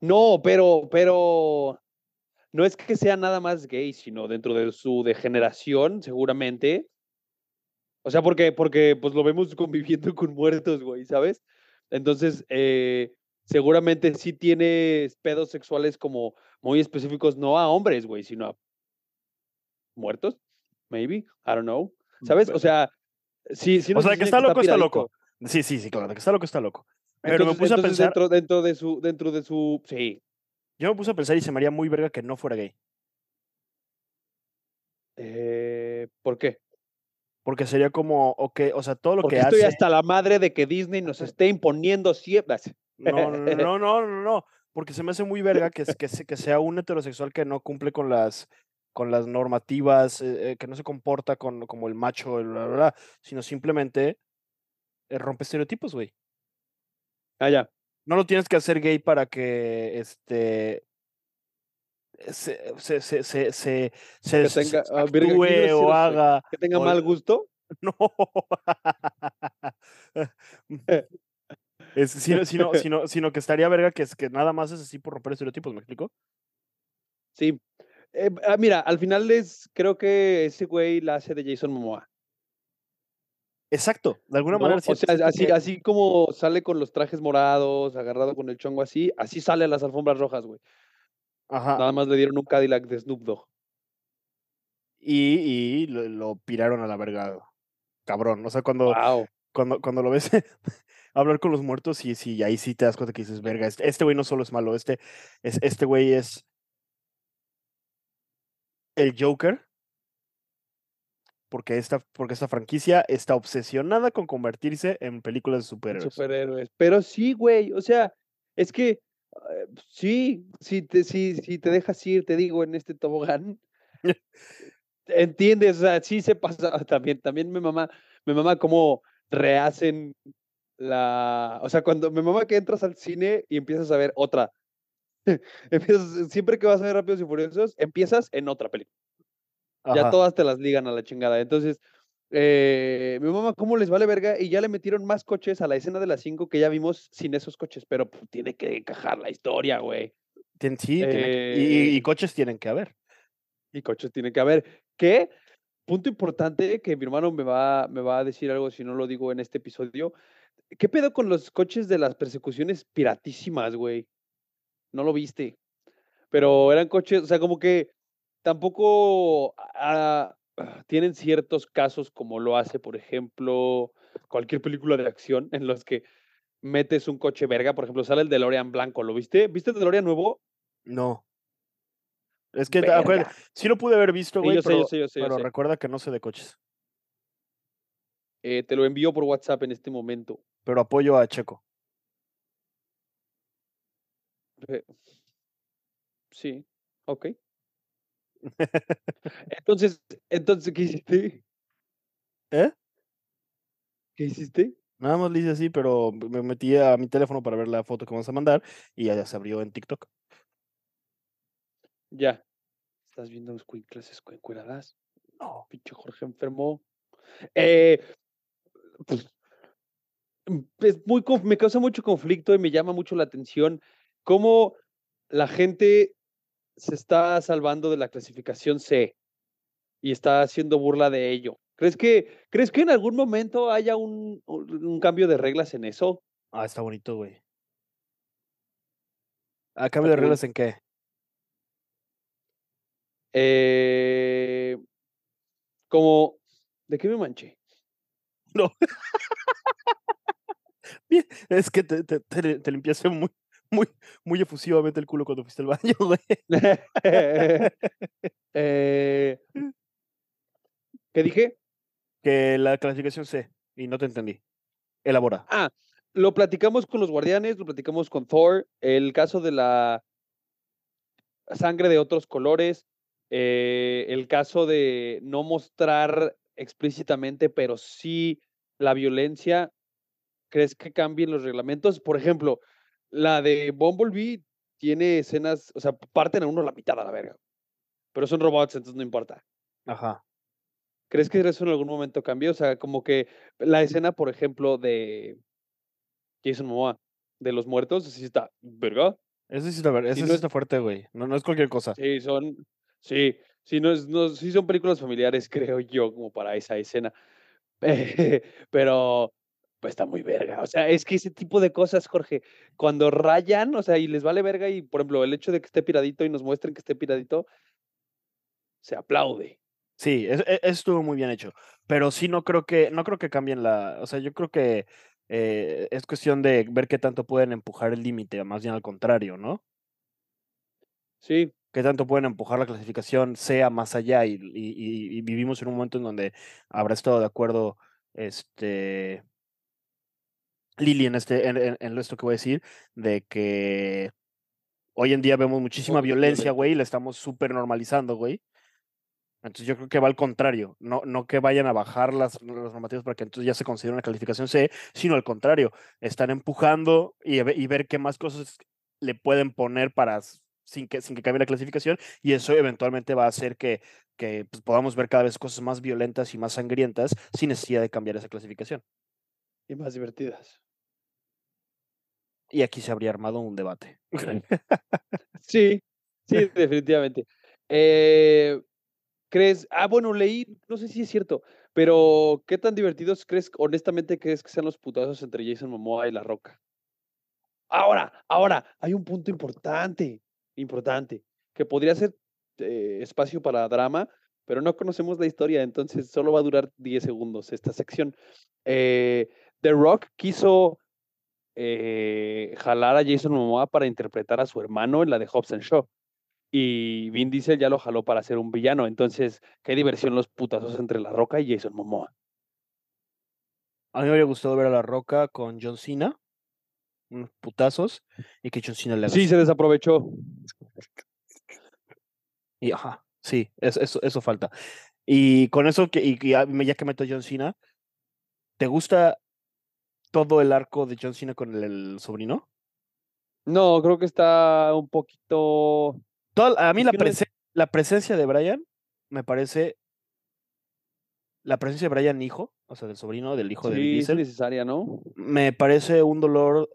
no, pero, pero no es que sea nada más gay, sino dentro de su degeneración, seguramente. O sea, porque, porque pues lo vemos conviviendo con muertos, güey, ¿sabes? Entonces, eh, seguramente sí tiene pedos sexuales como muy específicos, no a hombres, güey, sino a muertos, maybe, I don't know. ¿Sabes? O sea, sí, sí o sea, que está loco, está loco. Sí, sí, sí, claro, que está loco, está loco. Pero me puse a pensar, dentro, dentro de su, dentro de su, sí, yo me puse a pensar y se me haría muy verga que no fuera gay. eh, ¿por qué? Porque sería como, ok, o sea, todo lo Porque que estoy hace. hasta la madre de que Disney nos esté imponiendo siempre. No, no, no, no, no, no, porque se me hace muy verga que, que, que sea un heterosexual que no cumple con las con las normativas, eh, eh, que no se comporta con, como el macho, el bla, bla, bla, sino simplemente eh, rompe estereotipos, güey. Ah, ya. No lo tienes que hacer gay para que este se, se, se, se, se, se- Que se- tenga- se ah, actúe grosero o soy. haga. Que tenga o- mal gusto. No. Es, sino, sino, sino, sino que estaría verga que, es, que nada más es así por romper estereotipos, ¿me explico? Sí. Eh, ah, mira, al final es, creo que ese güey la hace de Jason Momoa. Exacto, de alguna ¿no? manera o sea, así, que- así como sale con los trajes morados, agarrado con el chongo así, así sale a las alfombras rojas, güey. Ajá, Nada más le dieron un Cadillac de Snoop Dogg. y, y lo, lo piraron a la verga, cabrón. O sea, cuando, Wow. cuando, cuando lo ves hablar con los muertos, y sí, ahí sí te das cuenta que dices, verga, este este güey no solo es malo, este, es, este güey es el Joker. Porque esta, porque esta franquicia está obsesionada con convertirse en películas de superhéroes. Superhéroes. Pero sí, güey, o sea, es que eh, sí, si te, si, si te dejas ir, te digo, en este tobogán, entiendes, o sea, sí se pasa, también, también mi mamá, mi mamá cómo rehacen la, o sea, cuando mi mamá que entras al cine y empiezas a ver otra, empiezas, siempre que vas a ver Rápidos y Furiosos, empiezas en otra película. Ya todas te las ligan a la chingada. Entonces, eh, mi mamá, ¿cómo les vale verga? Y ya le metieron más coches a la escena de las 5 que ya vimos sin esos coches, pero pues, tiene que encajar la historia, güey. Sí, tiene que- y- Eh, coches tienen que haber. Y coches tiene que haber. ¿Qué? Punto importante que mi hermano me va, me va a decir algo si no lo digo en este episodio. ¿Qué pedo con los coches de las persecuciones piratísimas, güey? No lo viste. Pero eran coches, o sea, como que tampoco ah, ah, tienen ciertos casos como lo hace, por ejemplo, cualquier película de acción en los que metes un coche verga. Por ejemplo, sale el DeLorean blanco. ¿Lo viste? ¿Viste el DeLorean nuevo? No. Es que, te acuerdas, Verga. sí lo pude haber visto, güey, pero, yo sé, yo sé, yo pero sé. recuerda que no sé de coches. Eh, te lo envío por WhatsApp en este momento. Pero apoyo a Checo. Sí, ok. Entonces, entonces, ¿qué hiciste? ¿Eh? ¿Qué hiciste? Nada más le hice así, pero me metí a mi teléfono para ver la foto que vamos a mandar y ya se abrió en TikTok. Ya. ¿Estás viendo los cuinclas escuencueradas? No. Pinche Jorge enfermo. Eh, pues, mm, es muy, me causa mucho conflicto y me llama mucho la atención cómo la gente se está salvando de la clasificación C y está haciendo burla de ello. ¿Crees que, ¿crees que en algún momento haya un, un cambio de reglas en eso? Ah, está bonito, güey. ¿A cambio de reglas en qué? Eh, como, ¿de qué me manché? No. Bien, es que te, te, te, te limpiaste muy, muy, muy efusivamente el culo cuando fuiste al baño, güey. Eh, ¿Qué dije? Que la clasificación C, y no te entendí. Elabora. Ah, lo platicamos con los guardianes, lo platicamos con Thor, el caso de la sangre de otros colores, eh, el caso de no mostrar explícitamente, pero sí la violencia. ¿Crees que cambien los reglamentos? Por ejemplo, la de Bumblebee tiene escenas, o sea, parten a uno la mitad a la verga. Pero son robots, entonces no importa. Ajá. ¿Crees que eso en algún momento cambió? O sea, como que la escena, por ejemplo, de Jason Momoa, de los muertos, sí está, ¿verga? Ese sí está, ver- ese Si sí no es- está fuerte, güey. No, no es cualquier cosa. Sí, son, sí, sí, no es, no, sí son películas familiares, creo yo, como para esa escena. Pero, pues está muy verga. O sea, es que ese tipo de cosas, Jorge, cuando rayan, o sea, y les vale verga, y por ejemplo, el hecho de que esté piradito y nos muestren que esté piradito, se aplaude. Sí, es- e- eso estuvo muy bien hecho. Pero sí no creo que, no creo que cambien la. O sea, yo creo que eh, es cuestión de ver qué tanto pueden empujar el límite, más bien al contrario, ¿no? Sí, qué tanto pueden empujar la clasificación sea más allá y, y- y- y vivimos en un momento en donde habrá estado de acuerdo este Lili en este en, en- en esto que voy a decir de que hoy en día vemos muchísima violencia, güey, y la estamos súper normalizando, güey. Entonces yo creo que va al contrario, no, no que vayan a bajar las, las normativas para que entonces ya se considere una calificación C, sino al contrario, están empujando y, ver qué más cosas le pueden poner para sin que, sin que cambie la clasificación y eso eventualmente va a hacer que, que pues, podamos ver cada vez cosas más violentas y más sangrientas sin necesidad de cambiar esa clasificación. y más divertidas. Y aquí se habría armado un debate. Sí, sí, definitivamente. Eh, ¿crees? Ah, bueno, leí, no sé si es cierto, pero ¿qué tan divertidos crees, honestamente, crees que sean los putazos entre Jason Momoa y La Roca? Ahora, ahora, hay un punto importante, importante, que podría ser eh, espacio para drama, pero no conocemos la historia, entonces solo va a durar 10 segundos esta sección. Eh, The Rock quiso eh, jalar a Jason Momoa para interpretar a su hermano en la de Hobbs and Shaw. Y Vin Diesel ya lo jaló para ser un villano. Entonces, qué diversión los putazos entre La Roca y Jason Momoa. A mí me habría gustado ver a La Roca con John Cena, unos putazos, y que John Cena le haga Sí, se desaprovechó. Y ajá, sí, es- eso, eso falta. Y con eso, que, y ya, ya que meto a John Cena, ¿te gusta todo el arco de John Cena con el, el sobrino? No, creo que está un poquito. Toda- a mí la, presencia de Brian me parece. La presencia de Brian hijo, o sea, del sobrino, del hijo de es Diesel, necesaria, ¿no? me parece un dolor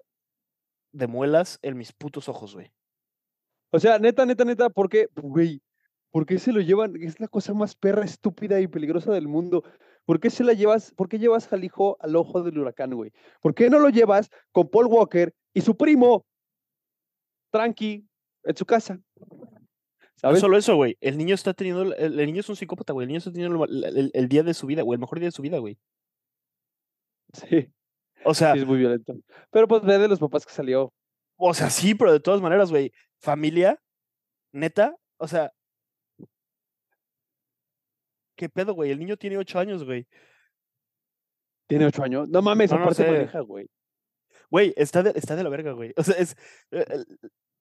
de muelas en mis putos ojos, güey. O sea, neta, neta, neta, ¿por qué, güey? ¿Por qué se lo llevan? Es la cosa más perra, estúpida y peligrosa del mundo. ¿Por qué se la llevas? ¿Por qué llevas al hijo al ojo del huracán, güey? ¿Por qué no lo llevas con Paul Walker y su primo, tranqui, en su casa? Solo eso, güey. El niño está teniendo. El, el niño es un psicópata, güey. El niño está teniendo el, el- el día de su vida, güey. El mejor día de su vida, güey. Sí, O sea, sí, es muy violento. Pero pues ve de los papás que salió. o sea, sí, pero de todas maneras, güey. Familia, neta, o sea. ¿Qué pedo, güey? El niño tiene ocho años, güey. Tiene ocho años. No mames, No, no aparte sé. maneja, güey. Güey, está de, está de la verga, güey. O sea, es. eh,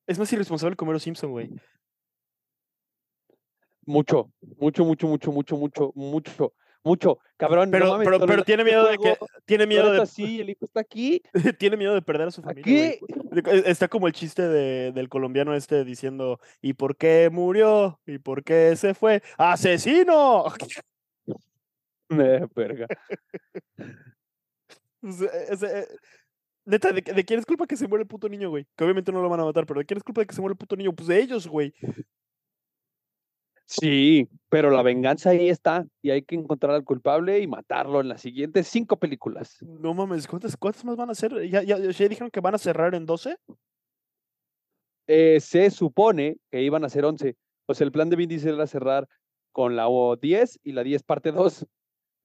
Es más irresponsable que Homero Simpson, güey. Mucho, mucho, mucho, mucho, mucho, mucho, mucho, mucho. Cabrón, no Pero, mames, pero, tiene miedo de que. Tiene miedo de. así, el hijo está aquí. tiene miedo de perder a su familia. E- Está como el chiste de, del colombiano este diciendo, ¿y por qué murió? ¿Y por qué se fue? ¡Asesino! Eh, verga. Sea, eh, neta, ¿de, de quién es culpa que se muere el puto niño, güey? Que obviamente no lo van a matar, pero ¿de quién es culpa de que se muere el puto niño? Pues de ellos, güey. Sí, pero la venganza ahí está y hay que encontrar al culpable y matarlo en las siguientes cinco películas. No mames, ¿cuántas, cuántas más van a ser? ¿Ya, ya, ya dijeron que van a cerrar en 12? Eh, se supone que iban a ser 11. O sea, el plan de Vin Diesel era cerrar con la O 10 y la 10 parte 2.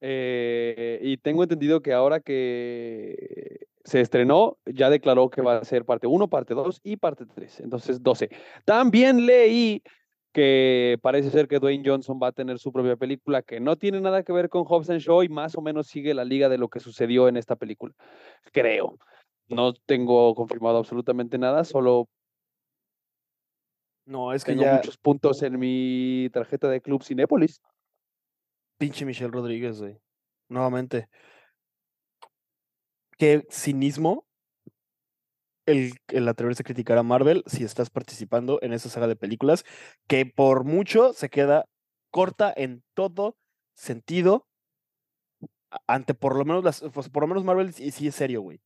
Eh, y tengo entendido que ahora que se estrenó, ya declaró que va a ser parte 1, parte 2 y parte 3. Entonces, 12. También leí que parece ser que Dwayne Johnson va a tener su propia película que no tiene nada que ver con Hobbs and Shaw y más o menos sigue la liga de lo que sucedió en esta película. Creo. No tengo confirmado absolutamente nada, solo No, es que tengo ya. muchos puntos en mi tarjeta de Club Cinépolis. Pinche Michelle Rodríguez, güey. Nuevamente. Qué cinismo el, el atreverse a criticar a Marvel si estás participando en esa saga de películas que por mucho se queda corta en todo sentido. Ante por lo menos las, pues, por lo menos Marvel sí, sí es serio, güey.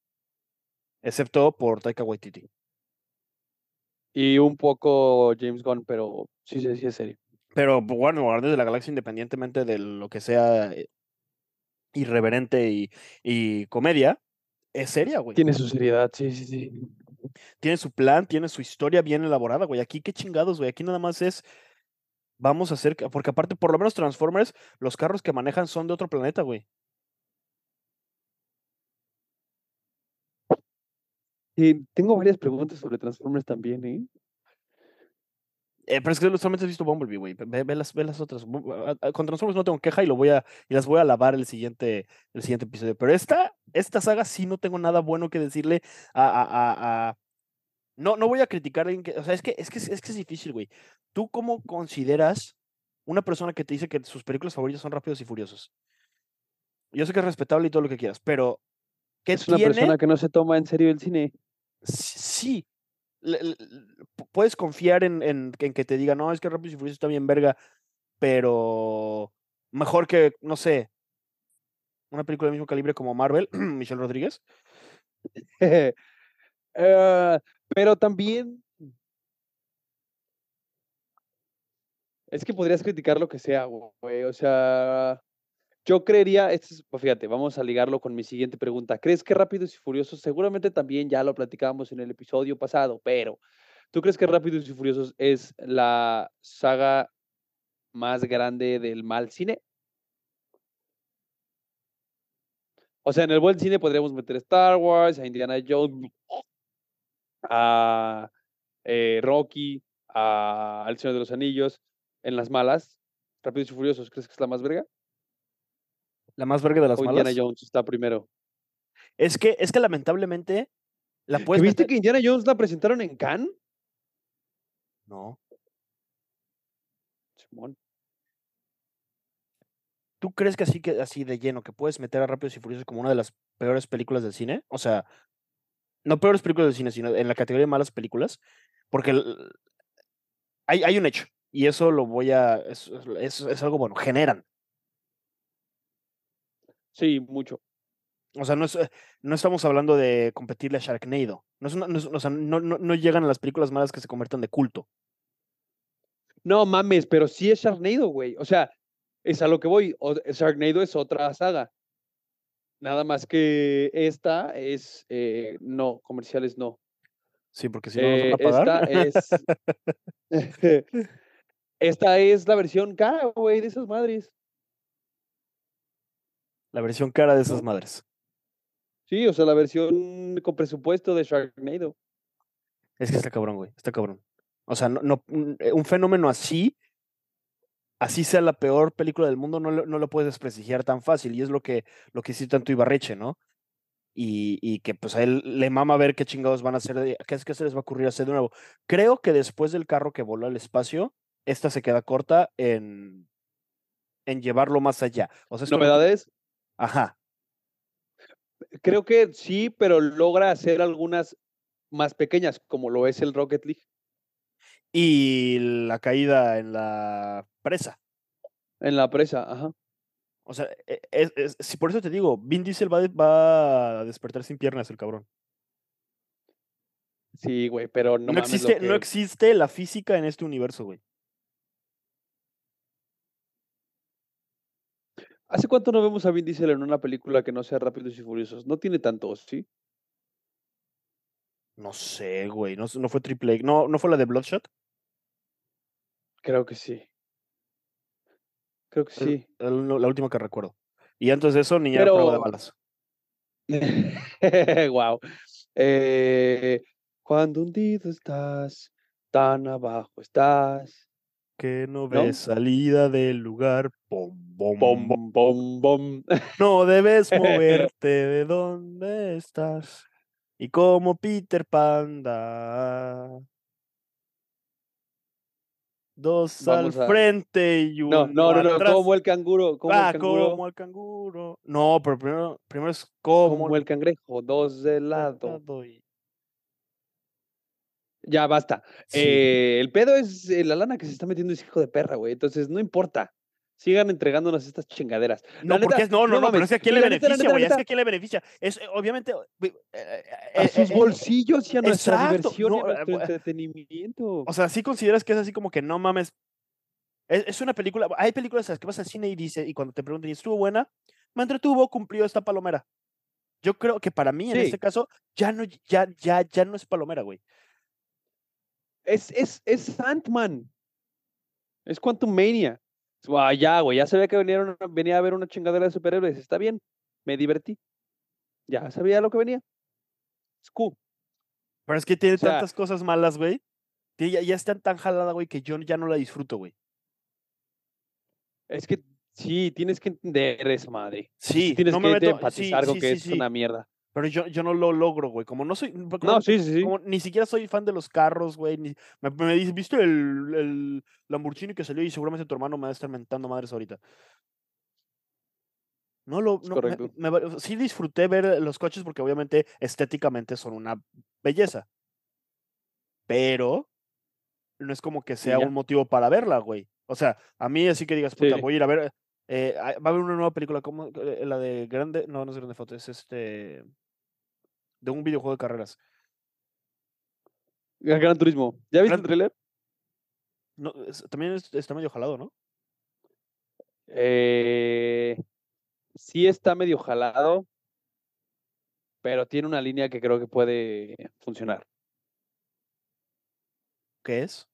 Excepto por Taika Waititi. Y un poco James Gunn, pero sí, sí, sí, es serio. Pero pues, bueno, Guardianes de la Galaxia, independientemente de lo que sea eh, irreverente y, y comedia, es seria, güey. Tiene su seriedad, sí, sí, sí. tiene su plan, tiene su historia bien elaborada, güey. Aquí qué chingados, güey. Aquí nada más es, vamos a hacer, porque aparte, por lo menos Transformers, los carros que manejan son de otro planeta, güey. Y tengo varias preguntas sobre Transformers también, ¿eh? Eh, pero es que solamente has visto Bumblebee, güey. Ve, ve las, ve las otras. Con Transformers no tengo queja y lo voy a, y las voy a alabar el siguiente, el siguiente episodio. Pero esta, esta saga sí no tengo nada bueno que decirle a, a- a- a- No, no voy a criticar a alguien que. O sea, es que es, que, es que es difícil, güey. ¿Tú cómo consideras una persona que te dice que sus películas favoritas son Rápidos y Furiosos? Yo sé que es respetable y todo lo que quieras, pero ¿qué Es una tiene? persona que no se toma en serio el cine. Sí, puedes confiar en, en- que te diga, no, es que Rápidos y Furiosos está bien verga, pero mejor que, no sé, una película del mismo calibre como Marvel, Michelle Rodríguez. Eh, pero también es que podrías criticar lo que sea, güey. O sea, yo creería, este es- pues fíjate, vamos a ligarlo con mi siguiente pregunta. ¿Crees que Rápidos y Furiosos, seguramente también ya lo platicábamos en el episodio pasado, pero ¿tú crees que Rápidos y Furiosos es la saga más grande del mal cine? O sea, en el buen cine podríamos meter Star Wars, a Indiana Jones, a eh, Rocky, a El Señor de los Anillos. En las malas, Rápidos y Furiosos, ¿crees que es la más verga? La más verga de las o malas. Indiana Jones está primero. Es que, es que lamentablemente la ¿Que puedes ¿Viste meter- que Indiana Jones la presentaron en Cannes? No. Simón. ¿Tú crees que así, que así de lleno, que puedes meter a Rápidos y Furiosos como una de las peores películas del cine? O sea, no peores películas del cine, sino en la categoría de malas películas. Porque el- hay, hay un hecho, y eso lo voy a. Es, es- es algo bueno, generan. Sí, mucho. O sea, no, es, eh, no estamos hablando de competirle a Sharknado. No, es una- no es- o sea, no, no, no llegan a las películas malas que se conviertan de culto. No mames, pero sí es Sharknado, güey. O sea, es a lo que voy. O- Sharknado es otra saga. Nada más que esta es. eh, no, comerciales no. Sí, porque si no nos van Eh, a pagar. esta es. esta es la versión cara, güey, de esas madres. La versión cara de esas madres. Sí, o sea, la versión con presupuesto de Sharknado. Es que está cabrón, güey. Está cabrón. O sea, no, no, un eh, fenómeno así, así sea la peor película del mundo, no, lo- no lo puedes desprestigiar tan fácil. Y es lo que, lo que sí tanto Ibarreche, ¿no? Y, y que pues a él le mama ver qué chingados van a hacer, de- qué es que se les va a ocurrir hacer de nuevo. Creo que después del carro que voló al espacio, esta se queda corta en, en llevarlo más allá. O sea, ¿Novedades? Ajá. Creo que sí, pero logra hacer algunas más pequeñas, como lo es el Rocket League. Y la caída en la presa. En la presa, ajá. O sea, e- es, es- si por eso te digo, Vin Diesel va, a- va a despertar sin piernas el cabrón. Sí, güey, pero no, No, mames lo existe, no existe la física en este universo, güey. ¿Hace cuánto no vemos a Vin Diesel en una película que no sea Rápidos y Furiosos? No tiene tantos, ¿sí? No sé, güey. No, fue Triple X. No, no fue la de Bloodshot. Creo que sí. Creo que sí. el- la última que recuerdo. Y antes de eso, Niñera a prueba de Pero- balas. wow. Eh, cuando hundido estás, tan abajo estás. Que no ¿No? ves salida del lugar. Bom, Bom, bom. bom, bom. No debes moverte de donde estás. Y como Peter Panda. Dos Vamos al a- frente y uno No, no, no, no, como el canguro, como ah, el canguro, como el canguro. No, pero primero, primero es como, como el cangrejo, dos de lado. pescado y- Ya basta. Sí. Eh, el pedo es eh, la lana que se está metiendo ese hijo de perra, güey. Entonces, no importa. Sigan entregándonos estas chingaderas. No, porque es, no, no, no, pero es que a quién le la beneficia, neta, güey. Es que neta, a quién le beneficia. Es, eh, obviamente. eh, A eh, sus eh, eh, bolsillos y a nuestra exacto, diversión y no, a eh, nuestro bu- entretenimiento. O sea, sí consideras que es así como que no mames. Es, es una película. Hay películas que vas al cine y dice, y cuando te preguntan, ¿y estuvo buena? Me entretuvo, cumplió esta palomera. Yo creo que para mí, en Sí. este caso, ya no, ya, ya, ya no es palomera, güey. Es, es, es Ant-Man. Es Quantum Mania. Ya, güey. Ya sabía que venían- venía a ver una chingadera de superhéroes. Está bien. Me divertí. Ya sabía lo que venía. Es cool. Pero es que tiene O sea- tantas cosas malas, güey. Ya, ya está tan jalada, güey, que yo ya no la disfruto, güey. Es que sí, tienes que entender esa madre. Sí, Tienes no que me meto. Sí, empatizar con sí, que sí, es sí, una mierda. Pero yo, yo no lo logro, güey. Como no soy. como No, sí, sí, sí. como ni siquiera soy fan de los carros, güey. ni- Me, me dice, ¿viste el, el Lamborghini que salió? Y seguramente tu hermano me va a estar mentando madres ahorita. No lo. No, me- me sí disfruté ver los coches porque obviamente estéticamente son una belleza. Pero no es como que sea un motivo para verla, güey. O sea, a mí así que digas, puta, Sí. voy a ir a ver. eh, va a haber una nueva película, como la de Grande. No, no es Grande Foto, es este. De un videojuego de carreras. Gran Turismo. ¿Ya viste Gran- el? No, es- también es- está medio jalado, ¿no? Eh, sí está medio jalado, pero tiene una línea que creo que puede funcionar. ¿Qué es?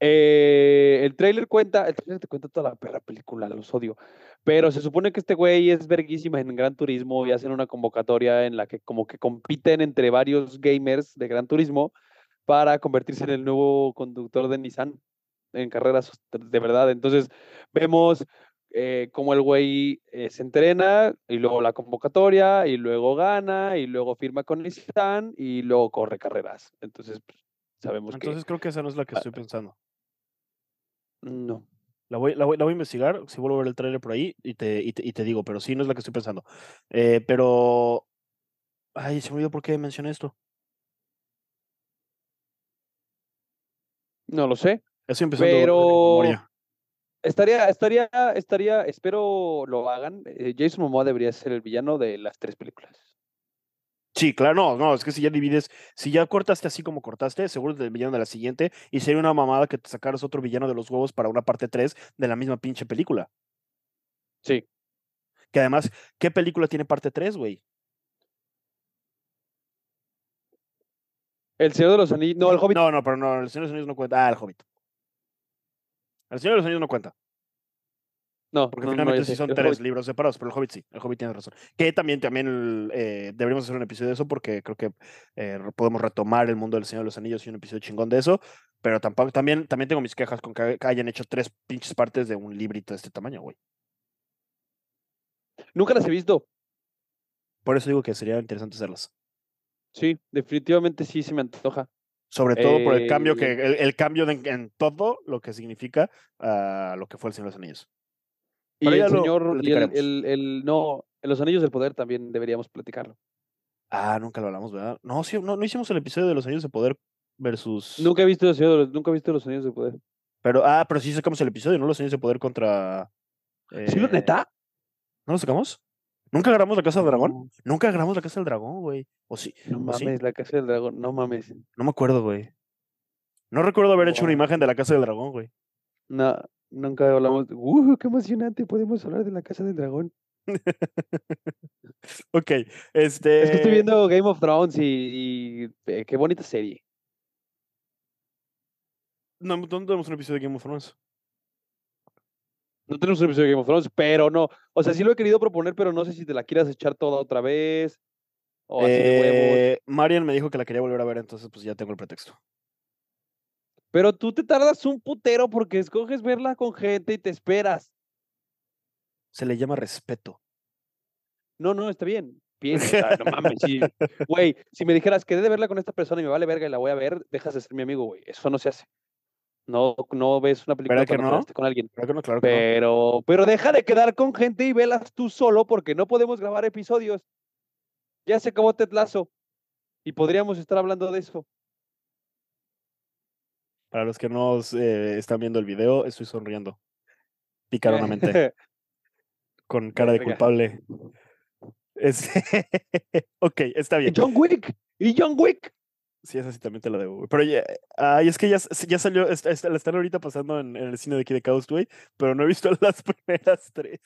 Eh, el trailer cuenta, el trailer te cuenta toda la perra película, los odio. Pero se supone que este güey es verguísima en Gran Turismo y hacen una convocatoria en la que como que compiten entre varios gamers de Gran Turismo para convertirse en el nuevo conductor de Nissan en carreras de verdad. Entonces vemos eh, cómo el güey eh, se entrena y luego la convocatoria y luego gana y luego firma con Nissan y luego corre carreras. Entonces pues, sabemos Entonces creo que esa no es la que Ah. estoy pensando. no. La voy, la voy, la voy a investigar, si vuelvo a ver el trailer por ahí y te, y te, y te digo, pero sí, no es la que estoy pensando. Eh, pero... Ay, se me olvidó por qué mencioné esto. No lo sé. De Pero estaría, estaría, estaría, espero lo hagan. eh, Jason Momoa debería ser el villano de las tres películas. Sí, claro, no, no, es que si ya divides, si ya cortaste así como cortaste, seguro del villano de la siguiente, y sería una mamada que te sacaras otro villano de los huevos para una parte 3 de la misma pinche película. Sí. Que además, ¿qué película tiene parte 3, güey? El Señor de los Anillos, no, el Hobbit. No, no, pero no, el Señor de los Anillos no cuenta. Ah, el Hobbit. El Señor de los Anillos no cuenta, No, porque no, finalmente sí son el tres Hobbit. libros separados, pero el Hobbit sí, el Hobbit tiene razón. Que también, también eh, deberíamos hacer un episodio de eso porque creo que eh, podemos retomar el mundo del Señor de los Anillos y un episodio chingón de eso, pero tampoco, también, también tengo mis quejas con que hayan hecho tres pinches partes de un librito de este tamaño, güey. Nunca las he visto. Por eso digo que sería interesante hacerlas. Sí, definitivamente sí se me antoja. Sobre todo por el cambio que, Eh, el, el cambio de- en todo lo que significa lo que fue el Señor de los Anillos. Y Pero el señor, y el, el, el- no, en los Anillos del Poder también deberíamos platicarlo. Ah, nunca lo hablamos, ¿verdad? No, sí, no, no hicimos el episodio de los Anillos de Poder versus. Nunca he visto de los- nunca he visto los Anillos del Poder. Pero, ah, pero sí sacamos el episodio, ¿no? Los Anillos de Poder contra. ¿Sí Eh, neta? ¿No lo sacamos? ¿Nunca grabamos la Casa del Dragón? No, Nunca grabamos la Casa del Dragón, güey. ¿O sí? no ¿O sí? mames, la casa del dragón, no mames. No me acuerdo, güey. No recuerdo haber hecho una imagen de la Casa del Dragón, güey. No, nunca hablamos. ¡Uh, qué emocionante! Podemos hablar de la casa del dragón. Ok, este... Es que estoy viendo Game of Thrones y, y, eh, qué bonita serie. No, no tenemos un episodio de Game of Thrones. No tenemos un episodio de Game of Thrones, pero no. O sea, sí lo he querido proponer, pero no sé si te la quieras echar toda otra vez. O así de huevos. Eh, Marian me dijo que la quería volver a ver, entonces pues ya tengo el pretexto. Pero tú te tardas un putero porque escoges verla con gente y te esperas. Se le llama respeto. No, no, está bien. Sea, no mames, sí. Güey, si me dijeras que de verla con esta persona y me vale verga y la voy a ver, dejas de ser mi amigo, güey. Eso no se hace. No, no ves una película con alguien. Claro que no, claro que no. Pero, pero deja de quedar con gente y velas tú solo porque no podemos grabar episodios. Ya se acabó Ted Lasso y podríamos estar hablando de eso. Para los que no eh, están viendo el video, estoy sonriendo. Picaronamente, con cara de culpable. Este... ok, está bien. John Wick, y John Wick. Sí, esa sí también te la debo, güey. Pero ya, ay, es que ya, ya salió, está- está- la están ahorita pasando en, en el cine de aquí de güey, pero no he visto las primeras tres.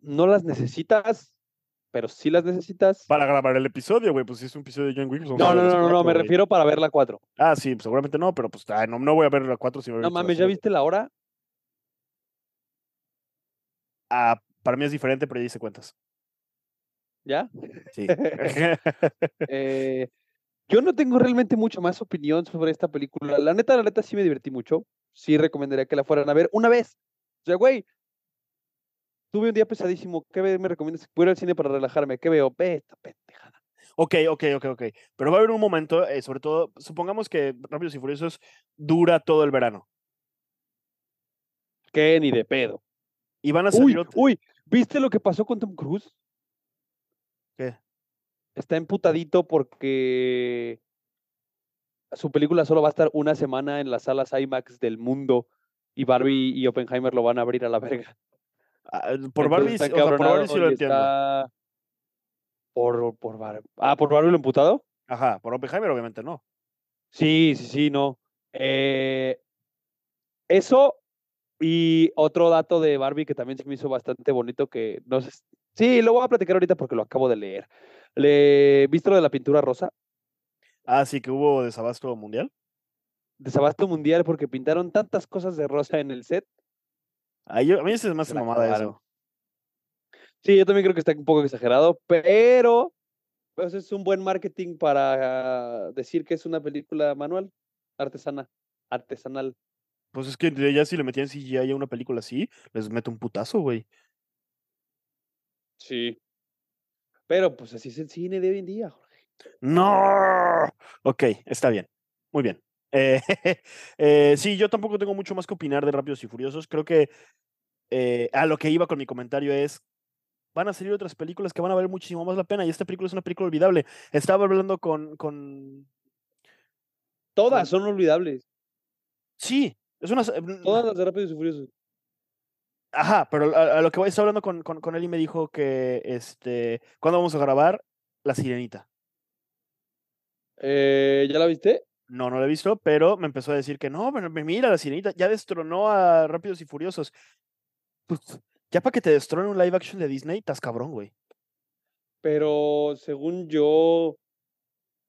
No las necesitas, pero sí las necesitas. Para grabar el episodio, güey, pues si es un episodio de John Wick, pues No, no, no, no, no, me refiero para ver la 4. Ah, sí, pues, seguramente no, pero pues no, no voy a ver la 4 si No mames, ¿ya viste la hora? Ah, para mí es diferente, pero ya hice cuentas. ¿Ya? Sí. Eh, yo no tengo realmente mucho más opinión sobre esta película. La neta, la neta sí me divertí mucho. Sí recomendaría que la fueran a ver una vez. O sea, güey, tuve un día pesadísimo. ¿Qué me recomiendas? Voy al cine para relajarme. ¿Qué veo? Ve esta pendejada. ok, ok, ok, ok. Pero va a haber un momento, eh, sobre todo, supongamos que Rápidos y Furiosos dura todo el verano. ¿Qué? Ni de pedo. Y van a Uy, salir ot- uy, ¿viste lo que pasó con Tom Cruise? ¿Qué? Está emputadito porque su película solo va a estar una semana en las salas IMAX del mundo y Barbie y Oppenheimer lo van a abrir a la verga. Ah, Por Barbie, o sea, por Barbie sí lo entiendo. está- Por, por Barbie. Ah, ¿por Barbie lo emputado? Ajá, por Oppenheimer obviamente no. Sí, sí, sí, no. Eh, eso y otro dato de Barbie que también se me hizo bastante bonito que no sé. Sí, lo voy a platicar ahorita porque lo acabo de leer. Le, ¿Viste lo de la pintura rosa? Ah, sí, que hubo desabasto mundial. Desabasto mundial porque pintaron tantas cosas de rosa en el set. Yo- a mí se me hace mamada eso. Sí, yo también creo que está un poco exagerado, pero pues, es un buen marketing para decir que es una película manual, artesana, artesanal. Pues es que ya si le metían CGI a una película así, les meto un putazo, güey. Sí. Pero pues así es el cine de hoy en día. Jorge. No. Ok, está bien. Muy bien. Eh, eh, sí, yo tampoco tengo mucho más que opinar de Rápidos y Furiosos. Creo que eh, a lo que iba con mi comentario es, van a salir otras películas que van a valer muchísimo más la pena y esta película es una película olvidable. Estaba hablando con... con... Todas son olvidables. Sí, es una... mm, Todas las de Rápidos y Furiosos. Ajá, pero a, a lo que voy, estaba hablando con, con, con él y me dijo que, este, ¿cuándo vamos a grabar? La Sirenita. ¿Ya la viste? No, no la he visto, pero me empezó a decir que no, pero me- mira, la Sirenita ya destronó a Rápidos y Furiosos. Pues, ya para que te destrone un live action de Disney, estás cabrón, güey. Pero según yo,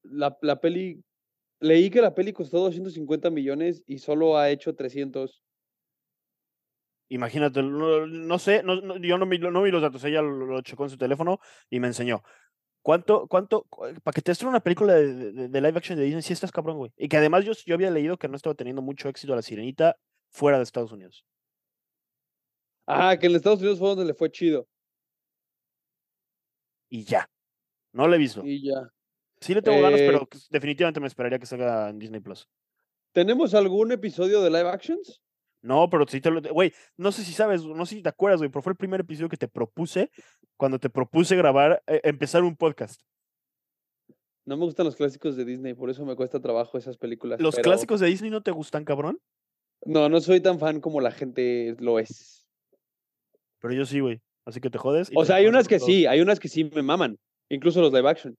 la, la peli, leí que la peli costó 250 millones y solo ha hecho 300. Imagínate, no, no sé, no- no- yo no vi, no vi los datos, ella lo, lo checó en su teléfono y me enseñó. ¿Cuánto, cuánto, para que te destrone una película de, de- de live action de Disney, sí estás cabrón, güey? Y que además yo, yo había leído que no estaba teniendo mucho éxito la Sirenita fuera de Estados Unidos. Ah, que en Estados Unidos fue donde le fue chido. Y ya. No la he visto. Y ya. Sí le tengo ganas, Eh, pero definitivamente me esperaría que salga en Disney Plus. ¿Tenemos algún episodio de live actions? No, pero sí te lo. Güey, no sé si sabes, no sé si te acuerdas, güey, pero fue el primer episodio que te propuse cuando te propuse grabar, eh, empezar un podcast. No me gustan los clásicos de Disney, por eso me cuesta trabajo esas películas. ¿Los pero clásicos de Disney no te gustan, cabrón? No, no soy tan fan como la gente lo es. Pero yo sí, güey. Así que te jodes. O sea, hay unas que todos. sí, hay unas que sí me maman, incluso los live action.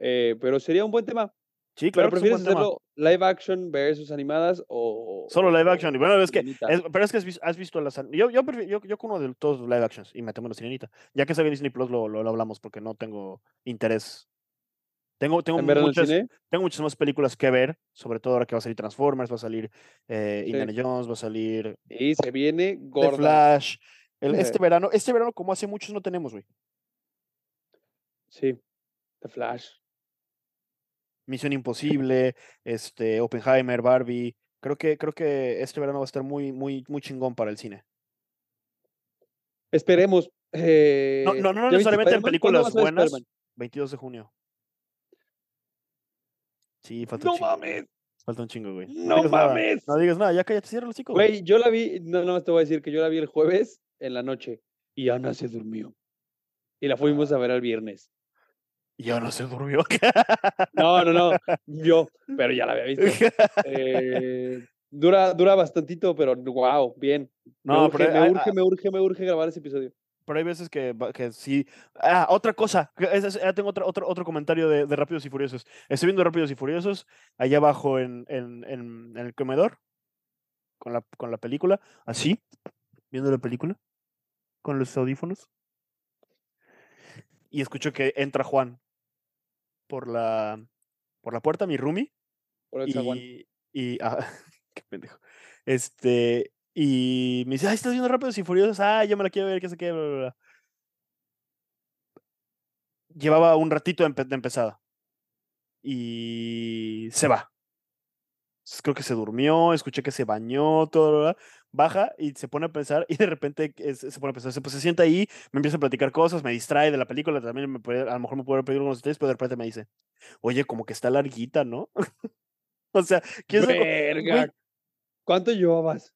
Eh, pero sería un buen tema. Sí, claro. pero prefieres tema. hacerlo live action versus animadas o. Solo live action. Y bueno, es que. Es- pero es que has visto, has visto las. Yo, yo, prefi- yo, yo uno de todos los live actions y me temo la sirenita. Ya que en Disney Plus lo, lo, lo hablamos porque no tengo interés. Tengo, tengo ¿En verlo en el muchas, tengo muchas más películas que ver, sobre todo ahora que va a salir Transformers, va a salir eh, Sí. Indiana Jones, va a salir Y se viene The gorda. Flash. El- este verano, este verano, como hace muchos no tenemos, güey. Sí. The Flash. Misión Imposible, este, Oppenheimer, Barbie. Creo que, creo que este verano va a estar muy, muy, muy chingón para el cine. Esperemos. eh, No, no, no ¿ya viste necesariamente en películas buenas. Spider-Man? 22 de junio. Sí, falta un ¡No chingo. güey, mames! Falta un chingo, güey. ¡No nada, mames! No digas nada, ya cállate, cierra los chicos. Güey, yo la vi, no, no, te voy a decir que yo la vi el jueves en la noche y Ana se durmió. Y la fuimos a ver el viernes. Yo no se durmió. No, no, no, yo, pero ya la había visto. Eh, dura, dura bastantito, pero wow, bien. Me, No, urge, pero me urge, me urge, me urge grabar ese episodio. Pero hay veces que, que sí. Ah, otra cosa. es- ya tengo otro, otro, otro comentario de, de Rápidos y Furiosos. Estoy viendo Rápidos y Furiosos allá abajo en, en, en, en el comedor con la, con la película. Así, viendo la película con los audífonos. Y escucho que entra Juan por la, por la puerta, mi roomie. Por el zaguán. Y, y ah, qué pendejo. Este, y me dice, ay, ¿estás viendo Rápidos y Furiosos? Ah, ya me la quiero ver, qué sé qué, bla, bla, bla". Llevaba un ratito de, empe- de empezada. Y se va. Creo que se durmió, escuché que se bañó, todo, bla, baja y se pone a pensar y de repente es- se pone a pensar, se, pues, se sienta ahí, me empieza a platicar cosas, me distrae de la película, también me puede- a lo mejor me puede pedir unos detalles, pero de repente me dice, oye, como que está larguita, ¿no? o sea, ¿quién sabe cu- Verga. güey, ¿Cuánto llevabas?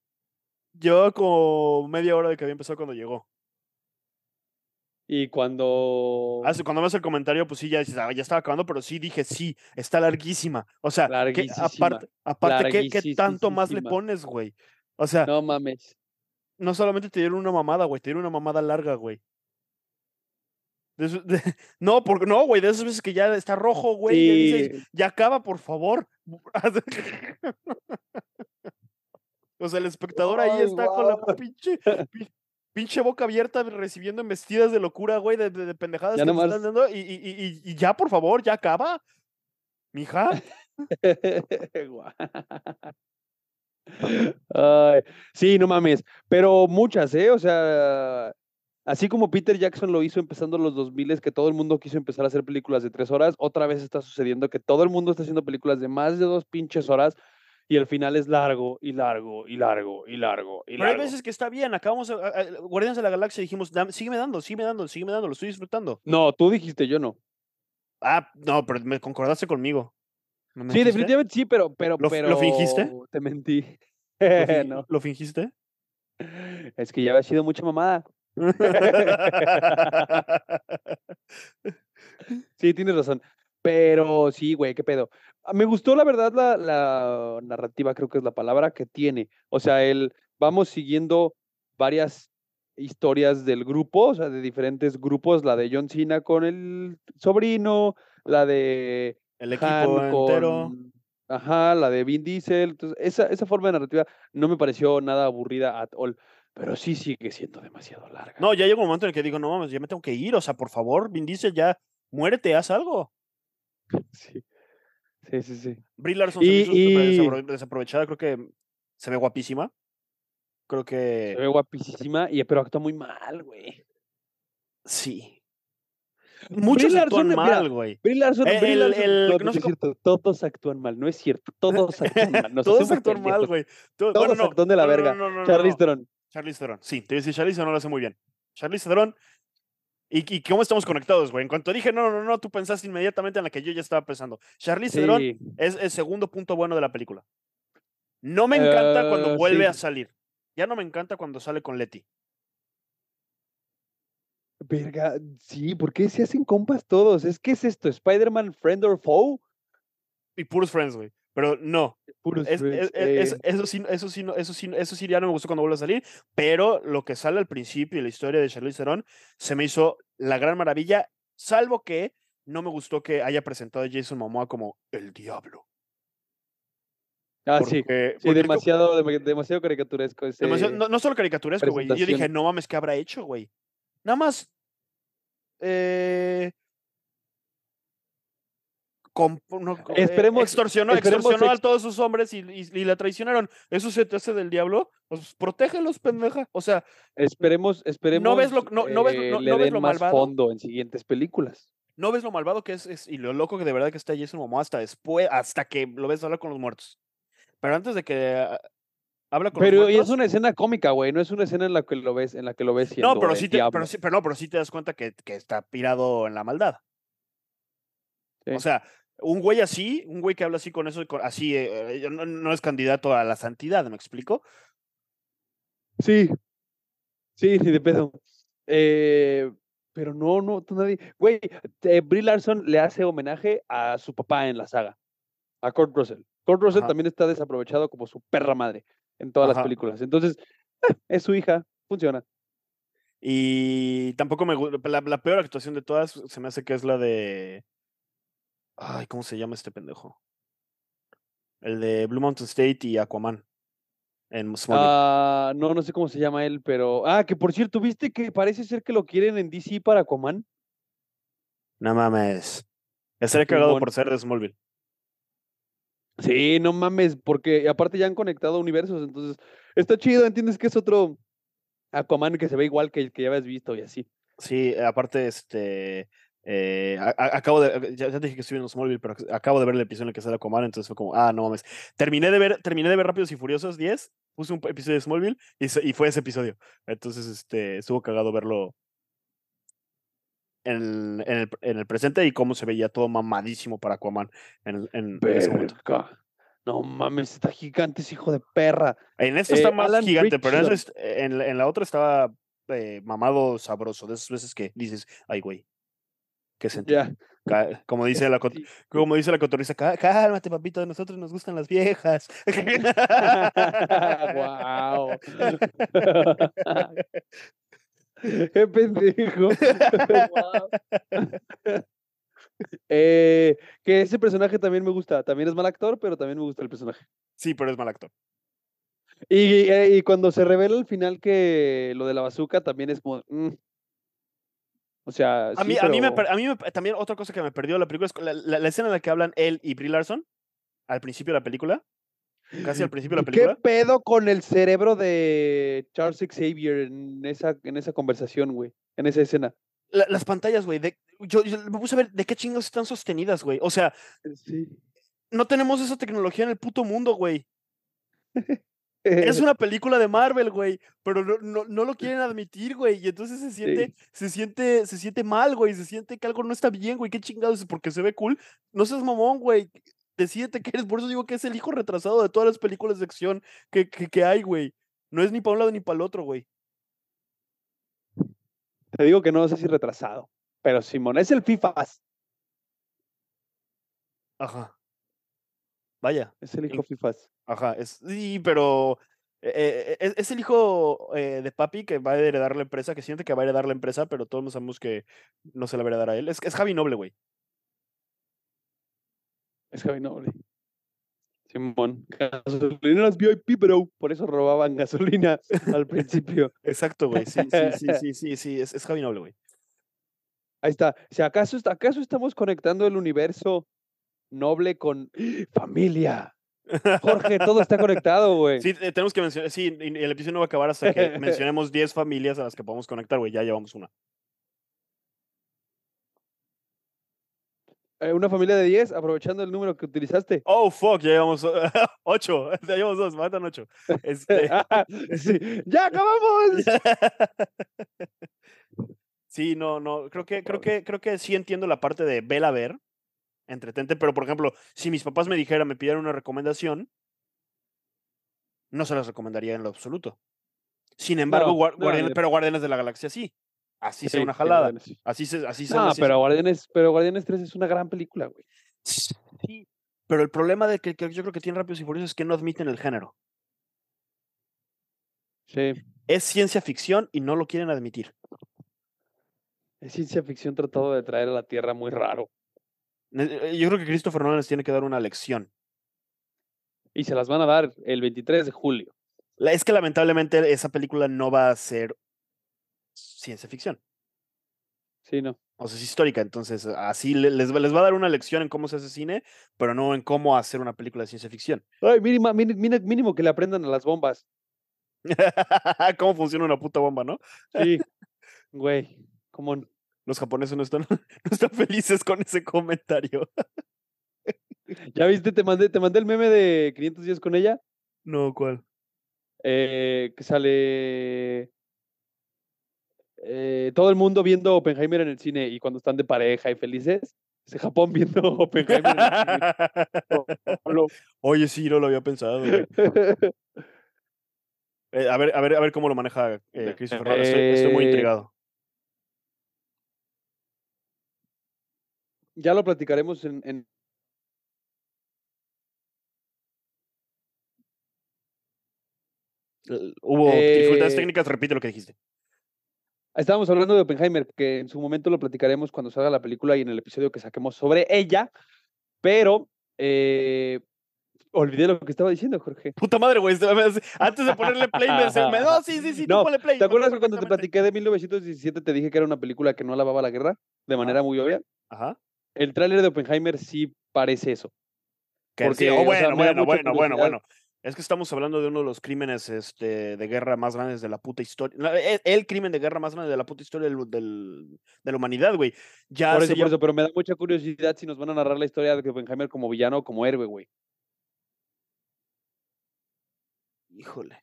Llevaba como media hora de que había empezado cuando llegó. Y cuando. Ah, sí, cuando me hace el comentario, pues sí, ya, dices, "Ah, ya estaba acabando, pero sí dije, sí, está larguísima. O sea, que aparte, aparte ¿qué, qué tanto más le pones, güey? O sea, no. No mames. solamente te dieron una mamada, güey, te dieron una mamada larga, güey. De eso- de- no, porque no, güey, de esas veces que ya está rojo, güey, ya dices, ya acaba, por favor. o sea, el espectador ahí está con la pinche, pi- pinche boca abierta recibiendo embestidas de locura, güey, de, de- de pendejadas Ya que nomás- están dando. Y, y- y- y- y ya, por favor, ya acaba. Mija. Ay, sí, no mames. Pero muchas, ¿eh? O sea, así como Peter Jackson lo hizo empezando los 2000, que todo el mundo quiso empezar a hacer películas de tres horas, otra vez está sucediendo que todo el mundo está haciendo películas de más de dos pinches horas y el final es largo y largo y largo y largo y Pero hay veces que está bien. Acabamos, a- a- a- Guardianes de la Galaxia, dijimos, "Dame- sígueme dando, sígueme dando, sígueme dando, lo estoy disfrutando. No, tú dijiste, yo no. Ah, no, pero me concordaste conmigo. ¿Me Sí, definitivamente sí, pero, pero, ¿Lo- pero. lo fingiste? Te mentí. ¿Lo, fin- no, ¿Lo fingiste? es que ya había sido mucha mamada. Sí, tienes razón. Pero sí, güey, qué pedo. Me gustó, la verdad, la, la narrativa, creo que es la palabra que tiene. O sea, el vamos siguiendo varias historias del grupo, o sea, de diferentes grupos, la de John Cena con el sobrino, la de El equipo Han entero. con, ajá, la de Vin Diesel. Entonces, esa, esa forma de narrativa no me pareció nada aburrida at all, pero sí sigue siendo demasiado larga. No, ya llegó un momento en el que digo, no mames, ya me tengo que ir. O sea, por favor, Vin Diesel, ya muérete, haz algo. Sí, sí, sí. sí. Brie Larson se me Y- hizo y- desaprovechada, creo que se ve guapísima. Creo Se ve que guapísima, y, pero actúa muy mal, güey. sí. Muchos actúan mal, güey. Todos actúan mal, no es cierto, todos actúan mal. nos Todos actúan mal, güey. To- Todos bueno, no, actúan de la no, verga. no, no, no, Charlize no. Theron. Charlize Theron. Sí, te voy a decir, Charlize Theron lo hace muy bien. Charlize Theron. ¿Y, y cómo estamos conectados, güey? En cuanto dije, no, no, no, tú pensaste inmediatamente en la que yo ya estaba pensando. Charlize Theron Sí, es el segundo punto bueno de la película. No me encanta cuando Eh, vuelve sí. a salir. Ya no me encanta cuando sale con Letty. Verga, sí, ¿por qué se hacen compas todos? Es que es esto, Spider-Man Friend or Foe. Y puros Friends, güey. Pero no, Puro es- Shrek, es- es- eh, eso, sí, eso, sí, no- eso, sí, eso sí ya no me gustó cuando vuelve a salir, pero lo que sale al principio y la historia de Charlize Theron se me hizo la gran maravilla, salvo que no me gustó que haya presentado a Jason Momoa como el diablo. ah, sí. porque- Sí, porque demasiado, dem- demasiado caricaturesco ese. demasiado- no, no solo caricaturesco, güey. Yo dije, no mames, ¿qué habrá hecho, güey? Nada más. Eh, no, eh, Esperemos- extorsionó, esperemos extorsionó a todos sus hombres y, y, y la traicionaron. ¿Eso se te hace del diablo? Pues protégelos, pendeja. O sea, Esperemos, esperemos. ves lo- no- no ves lo- eh, no- le no ves den lo más malvado? fondo en siguientes películas. ¿no ves lo malvado que es, es- y lo loco que de verdad que está Jason Momoa hasta después, hasta que lo ves hablar con los muertos? Pero antes de que ah, habla con Pero los es una escena cómica, güey. No es una escena en la que lo ves, en la que lo ves siendo No, pero sí, te, pero, sí, pero no, pero sí te das cuenta que, que está pirado en la maldad. Sí. O sea, un güey así, un güey que habla así con eso, así, eh, eh, no, no es candidato a la santidad, ¿me explico? Sí. Sí, ni de pedo. Eh, pero no, no, tú nadie. Güey, eh, Brie Larson le hace homenaje a su papá en la saga, a Kurt Russell. Kurt Russell Ajá. también está desaprovechado como su perra madre en todas Ajá. las películas. Entonces, eh, es su hija, funciona. Y tampoco me gusta, la, la peor actuación de todas se me hace que es la de... Ay, ¿cómo se llama este pendejo? El de Blue Mountain State y Aquaman. En Smallville. Ah, no, no sé cómo se llama él, pero. Ah, que por cierto, ¿viste que parece ser que lo quieren en DC para Aquaman? no mames. Estaría cagado por ser de Smallville. Sí, no mames, porque aparte ya han conectado universos, entonces está chido, entiendes que es otro Aquaman que se ve igual que el que ya habías visto y así. Sí, eh, aparte, este. eh, acabo de. Ya, ya dije que estoy viendo Smallville, pero ac- acabo de ver el episodio en el que sale Aquaman, entonces fue como, ah, no mames. Terminé de ver, terminé de ver Rápidos y Furiosos 10, puse un episodio de Smallville y, se- y fue ese episodio. Entonces, este, estuvo cagado verlo en, en el, en el presente y cómo se veía todo mamadísimo para Aquaman en, en- ese momento. No mames, está gigante ese hijo de perra. En esta está Eh, más Alan gigante, pero en, en, la- otra estaba eh, mamado sabroso, de esas veces que dices, ay, güey, qué. Ca- Como dice la, como dice la cotorriza, "Cá- cálmate, papito, a nosotros nos gustan las viejas. Guau. Qué pendejo. Eh, que ese personaje también me gusta. También es mal actor, pero también me gusta el personaje. Sí, pero es mal actor. Y, eh, y cuando se revela al final que lo de la bazooka también es como. mm. O sea, A sí, mí, a mí, me, a mí me- también otra cosa que me perdió la película es la, la- la escena en la que hablan él y Brie Larson al principio de la película. Casi al principio de la ¿Qué película. pedo con el cerebro de Charles Xavier en esa, en esa conversación, güey? En esa escena. La- las pantallas, güey. de- Yo, yo me puse a ver de qué chingos están sostenidas, güey. O sea, Sí. no tenemos esa tecnología en el puto mundo, güey. Es una película de Marvel, güey, pero no, no, no lo quieren admitir, güey, y entonces se siente, se siente, se siente mal, güey, se siente que algo no está bien, güey, qué chingados, porque se ve cool. No seas mamón, güey. Decídete que eres, por eso digo que es el hijo retrasado de todas las películas de acción que, que, que hay, güey. No es ni para un lado ni para el otro, güey. Te digo que no sé si retrasado. Pero Simón, es el FIFAs. Ajá. Vaya, Es el hijo FIFAs. ajá. Es, sí, pero eh, eh, es, es el hijo eh, de papi que va a heredar la empresa, que siente que va a heredar la empresa, pero todos sabemos que no se la va a heredar a él. Es, es Javi Noble, güey. Es Javi Noble. Simón. Gasolineras VIP, bro. Por eso robaban gasolina al principio. Exacto, güey. Sí, sí, sí, sí, sí, sí, es, es Javi Noble, güey. Ahí está. Si acaso, acaso estamos conectando el universo noble con familia. Jorge, todo está conectado, güey. Sí, eh, tenemos que mencionar, sí, el episodio no va a acabar hasta que mencionemos 10 familias a las que podemos conectar, güey. Ya llevamos una. Una familia de 10, aprovechando el número que utilizaste. Oh, fuck, ya llevamos 8. Ya llevamos 2, faltan 8. Este, Sí, ¡Ya acabamos! sí, no, no, creo que, creo que, creo que sí entiendo la parte de vela a ver, entretente, pero por ejemplo, si mis papás me dijeran, me pidieran una recomendación, no se las recomendaría en lo absoluto. Sin embargo, No, Guar- no, Guardianes- de- pero Guardianes de la Galaxia sí. Así sea Sí, una jalada. Guardianes. Así se, así No, se- pero Guardianes, pero Guardianes 3 es una gran película, güey. Sí, Pero el problema de que, que yo creo que tiene Rápidos y Furiosos es que no admiten el género. Sí. Es ciencia ficción y no lo quieren admitir. Es ciencia ficción tratado de traer a la Tierra muy raro. Eh, Yo creo que Christopher Nolan les tiene que dar una lección. Y se las van a dar el 23 de julio. Es que lamentablemente esa película no va a ser ciencia ficción. Sí, no. O sea, es histórica, entonces así le- les, va- les va a dar una lección en cómo se hace cine, pero no en cómo hacer una película de ciencia ficción. Ay, mini- mínimo que le aprendan a las bombas. cómo funciona una puta bomba, ¿no? Sí. Güey, cómo no? Los japoneses no están, no están felices con ese comentario. ¿Ya viste? Te mandé, te mandé el meme de 500 días con ella. No, ¿cuál? eh, que sale eh, todo el mundo viendo Oppenheimer en el cine y cuando están de pareja y felices, ese Japón viendo Oppenheimer en el cine. Oye, sí, no lo había pensado. Eh, a, ver, a, ver, a ver cómo lo maneja eh, Christopher Nolan. Estoy, estoy muy Eh, intrigado. ya lo platicaremos en, en- Eh, Hubo dificultades eh, técnicas, repite lo que dijiste. Estábamos hablando de Oppenheimer, que en su momento lo platicaremos cuando salga la película y en el episodio que saquemos sobre ella, pero eh, olvidé lo que estaba diciendo, Jorge. Puta madre, güey. Antes de ponerle play, me, me- no, sí, sí, sí, tú No, ponle play. ¿Te acuerdas que cuando te platiqué de 1917 te dije que era una película que no alababa la guerra de manera muy obvia? Ajá. El tráiler de Oppenheimer sí parece eso. Que Porque, sí, oh, o sea, bueno, bueno, bueno, bueno, bueno. Es que estamos hablando de uno de los crímenes este, de guerra más grandes de la puta historia. no, El, el crimen de guerra más grande de la puta historia del, del- de la humanidad, güey. Ya Por eso, por eso, pero me da mucha curiosidad si nos van a narrar la historia de Oppenheimer como villano o como héroe, güey. Híjole.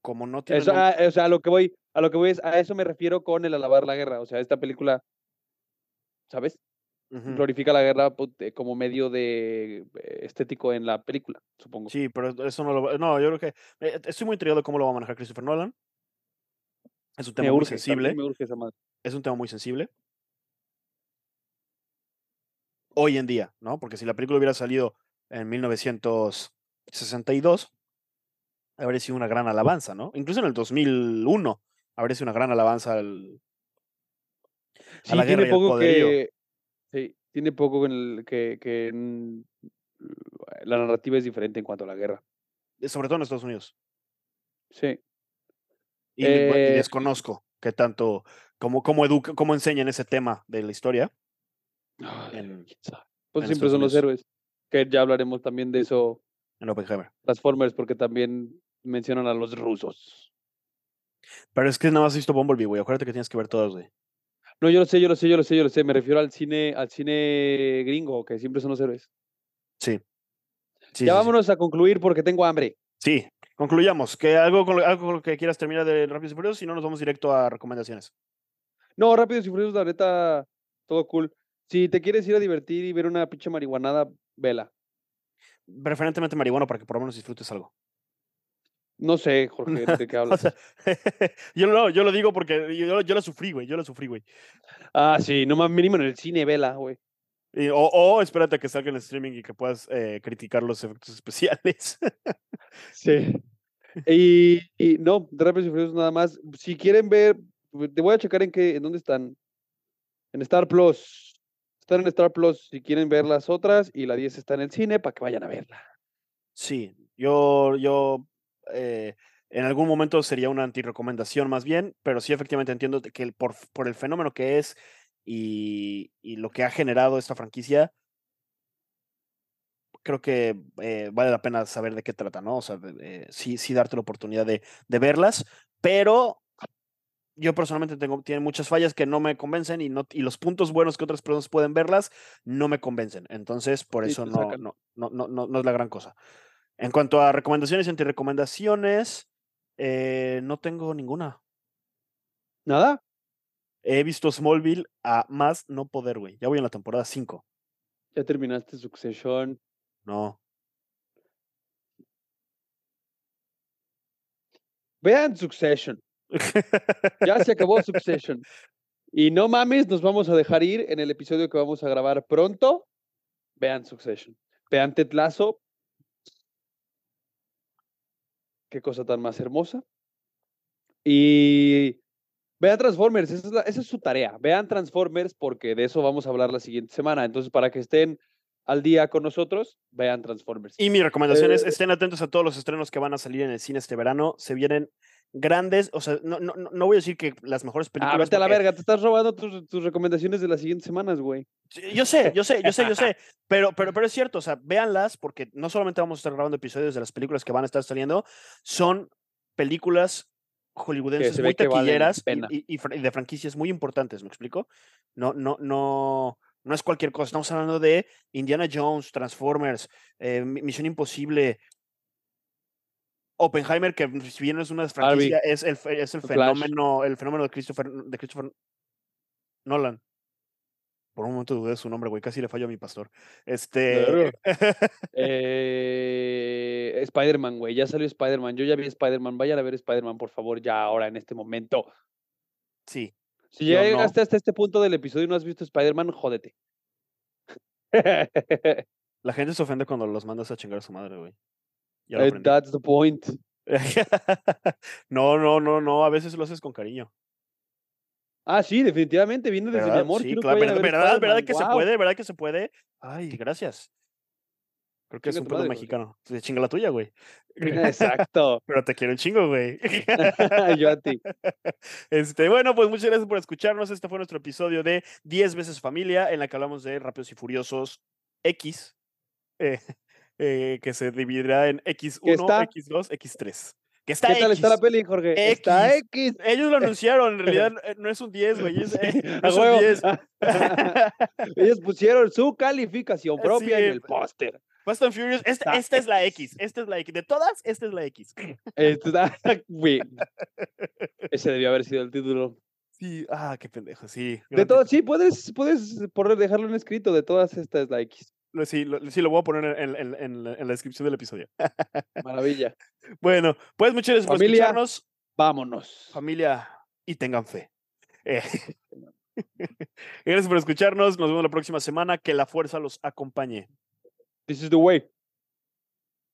Como no tiene. Eso, ah, o sea, a lo que voy, a lo que voy es, a eso me refiero con el alabar la guerra. O sea, esta película, ¿sabes? Glorifica la guerra eh, como medio de eh, estético en la película, supongo. Sí, pero eso no lo va- No, yo creo que. eh, Estoy muy intrigado de cómo lo va a manejar Christopher Nolan. Es un tema me muy urge, sensible. me urge esa madre. Es un tema muy sensible. Hoy en día, ¿no? Porque si la película hubiera salido en 1962, habría sido una gran alabanza, ¿no? Incluso en el 2001 habría sido una gran alabanza al, Sí, la guerra y poderío. que. Sí, tiene poco en el que, que la narrativa es diferente en cuanto a la guerra. eh, sobre todo en Estados Unidos. Sí. Y, Eh, desconozco qué tanto, cómo, cómo educa, cómo enseñan ese tema de la historia. Ay, En-. Pues en siempre son los héroes. Que ya hablaremos también de eso, En Oppenheimer. Transformers, porque también mencionan a los rusos. Pero es que nada más he visto Bumblebee, güey. Acuérdate que tienes que ver todas, güey. No, yo lo sé, yo lo sé, yo lo sé, yo lo sé. Me refiero al cine, al cine gringo, que siempre son los héroes. Sí. Sí, ya sí, sí. vámonos a concluir porque tengo hambre. Sí, concluyamos. ¿Que algo, con lo, algo con lo que quieras terminar de Rápidos y Furiosos? Si no, nos vamos directo a recomendaciones. No, Rápidos y Furiosos, la neta, todo cool. Si te quieres ir a divertir y ver una pinche marihuanada, vela. Preferentemente marihuana para que por lo menos disfrutes algo. No sé, Jorge, de qué O hablas. sea, yo, no, yo lo digo porque yo, yo la sufrí, güey. Yo la sufrí, güey. ah, sí, no más mínimo en el cine, vela, güey. O, o espérate a que salga en streaming y que puedas eh, criticar los efectos especiales. Sí. Y, y no, de Rápidos y Furiosos nada más. Si quieren ver, te voy a checar en qué, en dónde están. En Star Plus. Están en Star Plus si quieren ver las otras y la 10 está en el cine para que vayan a verla. Sí, yo, yo eh, en algún momento sería una antirecomendación más bien, pero sí efectivamente entiendo que el- por, por el fenómeno que es y, y lo que ha generado esta franquicia, creo que eh, vale la pena saber de qué trata, ¿no? O sea, de- sí, sí darte la oportunidad de, de verlas, pero yo personalmente tengo, tiene muchas fallas que no me convencen y, no, y los puntos buenos que otras personas pueden verlas no me convencen. Entonces, por Sí, eso no, no, no, no, no es la gran cosa. En cuanto a recomendaciones y antirecomendaciones, eh, no tengo ninguna. ¿Nada? He visto Smallville a más no poder, güey. Ya voy en la temporada 5. Ya terminaste Succession. No. Vean Succession. Ya se acabó Succession. Y no mames, nos vamos a dejar ir en el episodio que vamos a grabar pronto. Vean Succession. Vean Ted Qué cosa tan más hermosa. Y vean Transformers, esa es, la- esa es su tarea. Vean Transformers porque de eso vamos a hablar la siguiente semana. Entonces, para que estén al día con nosotros, vean Transformers. Y mi recomendación es, Eh, estén atentos a todos los estrenos que van a salir en el cine este verano. Se vienen grandes, o sea, no, no, no voy a decir que las mejores Ah, películas. vete a la verga, te estás robando tus, tus recomendaciones de las siguientes semanas, güey. Yo sé, yo sé, yo sé, yo sé, pero, pero, pero es cierto, o sea, véanlas porque no solamente vamos a estar grabando episodios de las películas que van a estar saliendo, son películas hollywoodenses se muy taquilleras y- y, y de franquicias muy importantes, ¿me explico? No, no, no, no es cualquier cosa, estamos hablando de Indiana Jones, Transformers, eh, Mi- Misión Imposible, Oppenheimer, que si bien no es una Barbie. franquicia, es el, es el fenómeno, el fenómeno de Christopher, de Christopher Nolan. Por un momento dudé de su nombre, güey. Casi le fallo a mi pastor. Este. Eh, Spider-Man, güey. Ya salió Spider-Man. Yo ya vi Spider-Man. Vayan a ver Spider-Man, por favor, ya ahora, en este momento. sí. Si ya no. llegaste hasta este punto del episodio y no has visto Spider-Man, jódete. La gente se ofende cuando los mandas a chingar a su madre, güey. Ya lo Eh. That's the point. no, no, no, no. A veces lo haces con cariño. Ah, sí, definitivamente. Viene desde mi amor. Sí, quiero claro. ¿Verdad, ver verdad, que se puede? ¿Verdad que se puede? Ay, gracias. Creo que es un pedo madre, mexicano. Se chinga la tuya, güey. Exacto. Pero te quiero un chingo, güey. Yo a ti. Este, bueno, pues muchas gracias por escucharnos. Este fue nuestro episodio de 10 veces familia, en la que hablamos de Rápidos y Furiosos X, eh, eh, que se dividirá en X1, está? X2, X3. Que está ¿Qué tal está la X. peli, Jorge? Está X. X. Ellos lo anunciaron, en realidad eh, no es un 10, güey. Es, eh, no A es un huevo. 10. Ellos pusieron su calificación propia Sí, en el póster. Fast and Furious, esta, esta es la X, esta es la X. De todas, esta es la X. Güey. Ese debió haber sido el título. Sí, ah, qué pendejo, sí. De todas, sí, puedes, puedes dejarlo en escrito. De todas, esta es la X. Sí, lo, sí, lo voy a poner en, en- en la- en la descripción del episodio. Maravilla. Bueno, pues muchas gracias por Familia. escucharnos. Vámonos. Familia, y tengan fe. Eh, gracias por escucharnos. Nos vemos la próxima semana. Que la fuerza los acompañe. This is the way.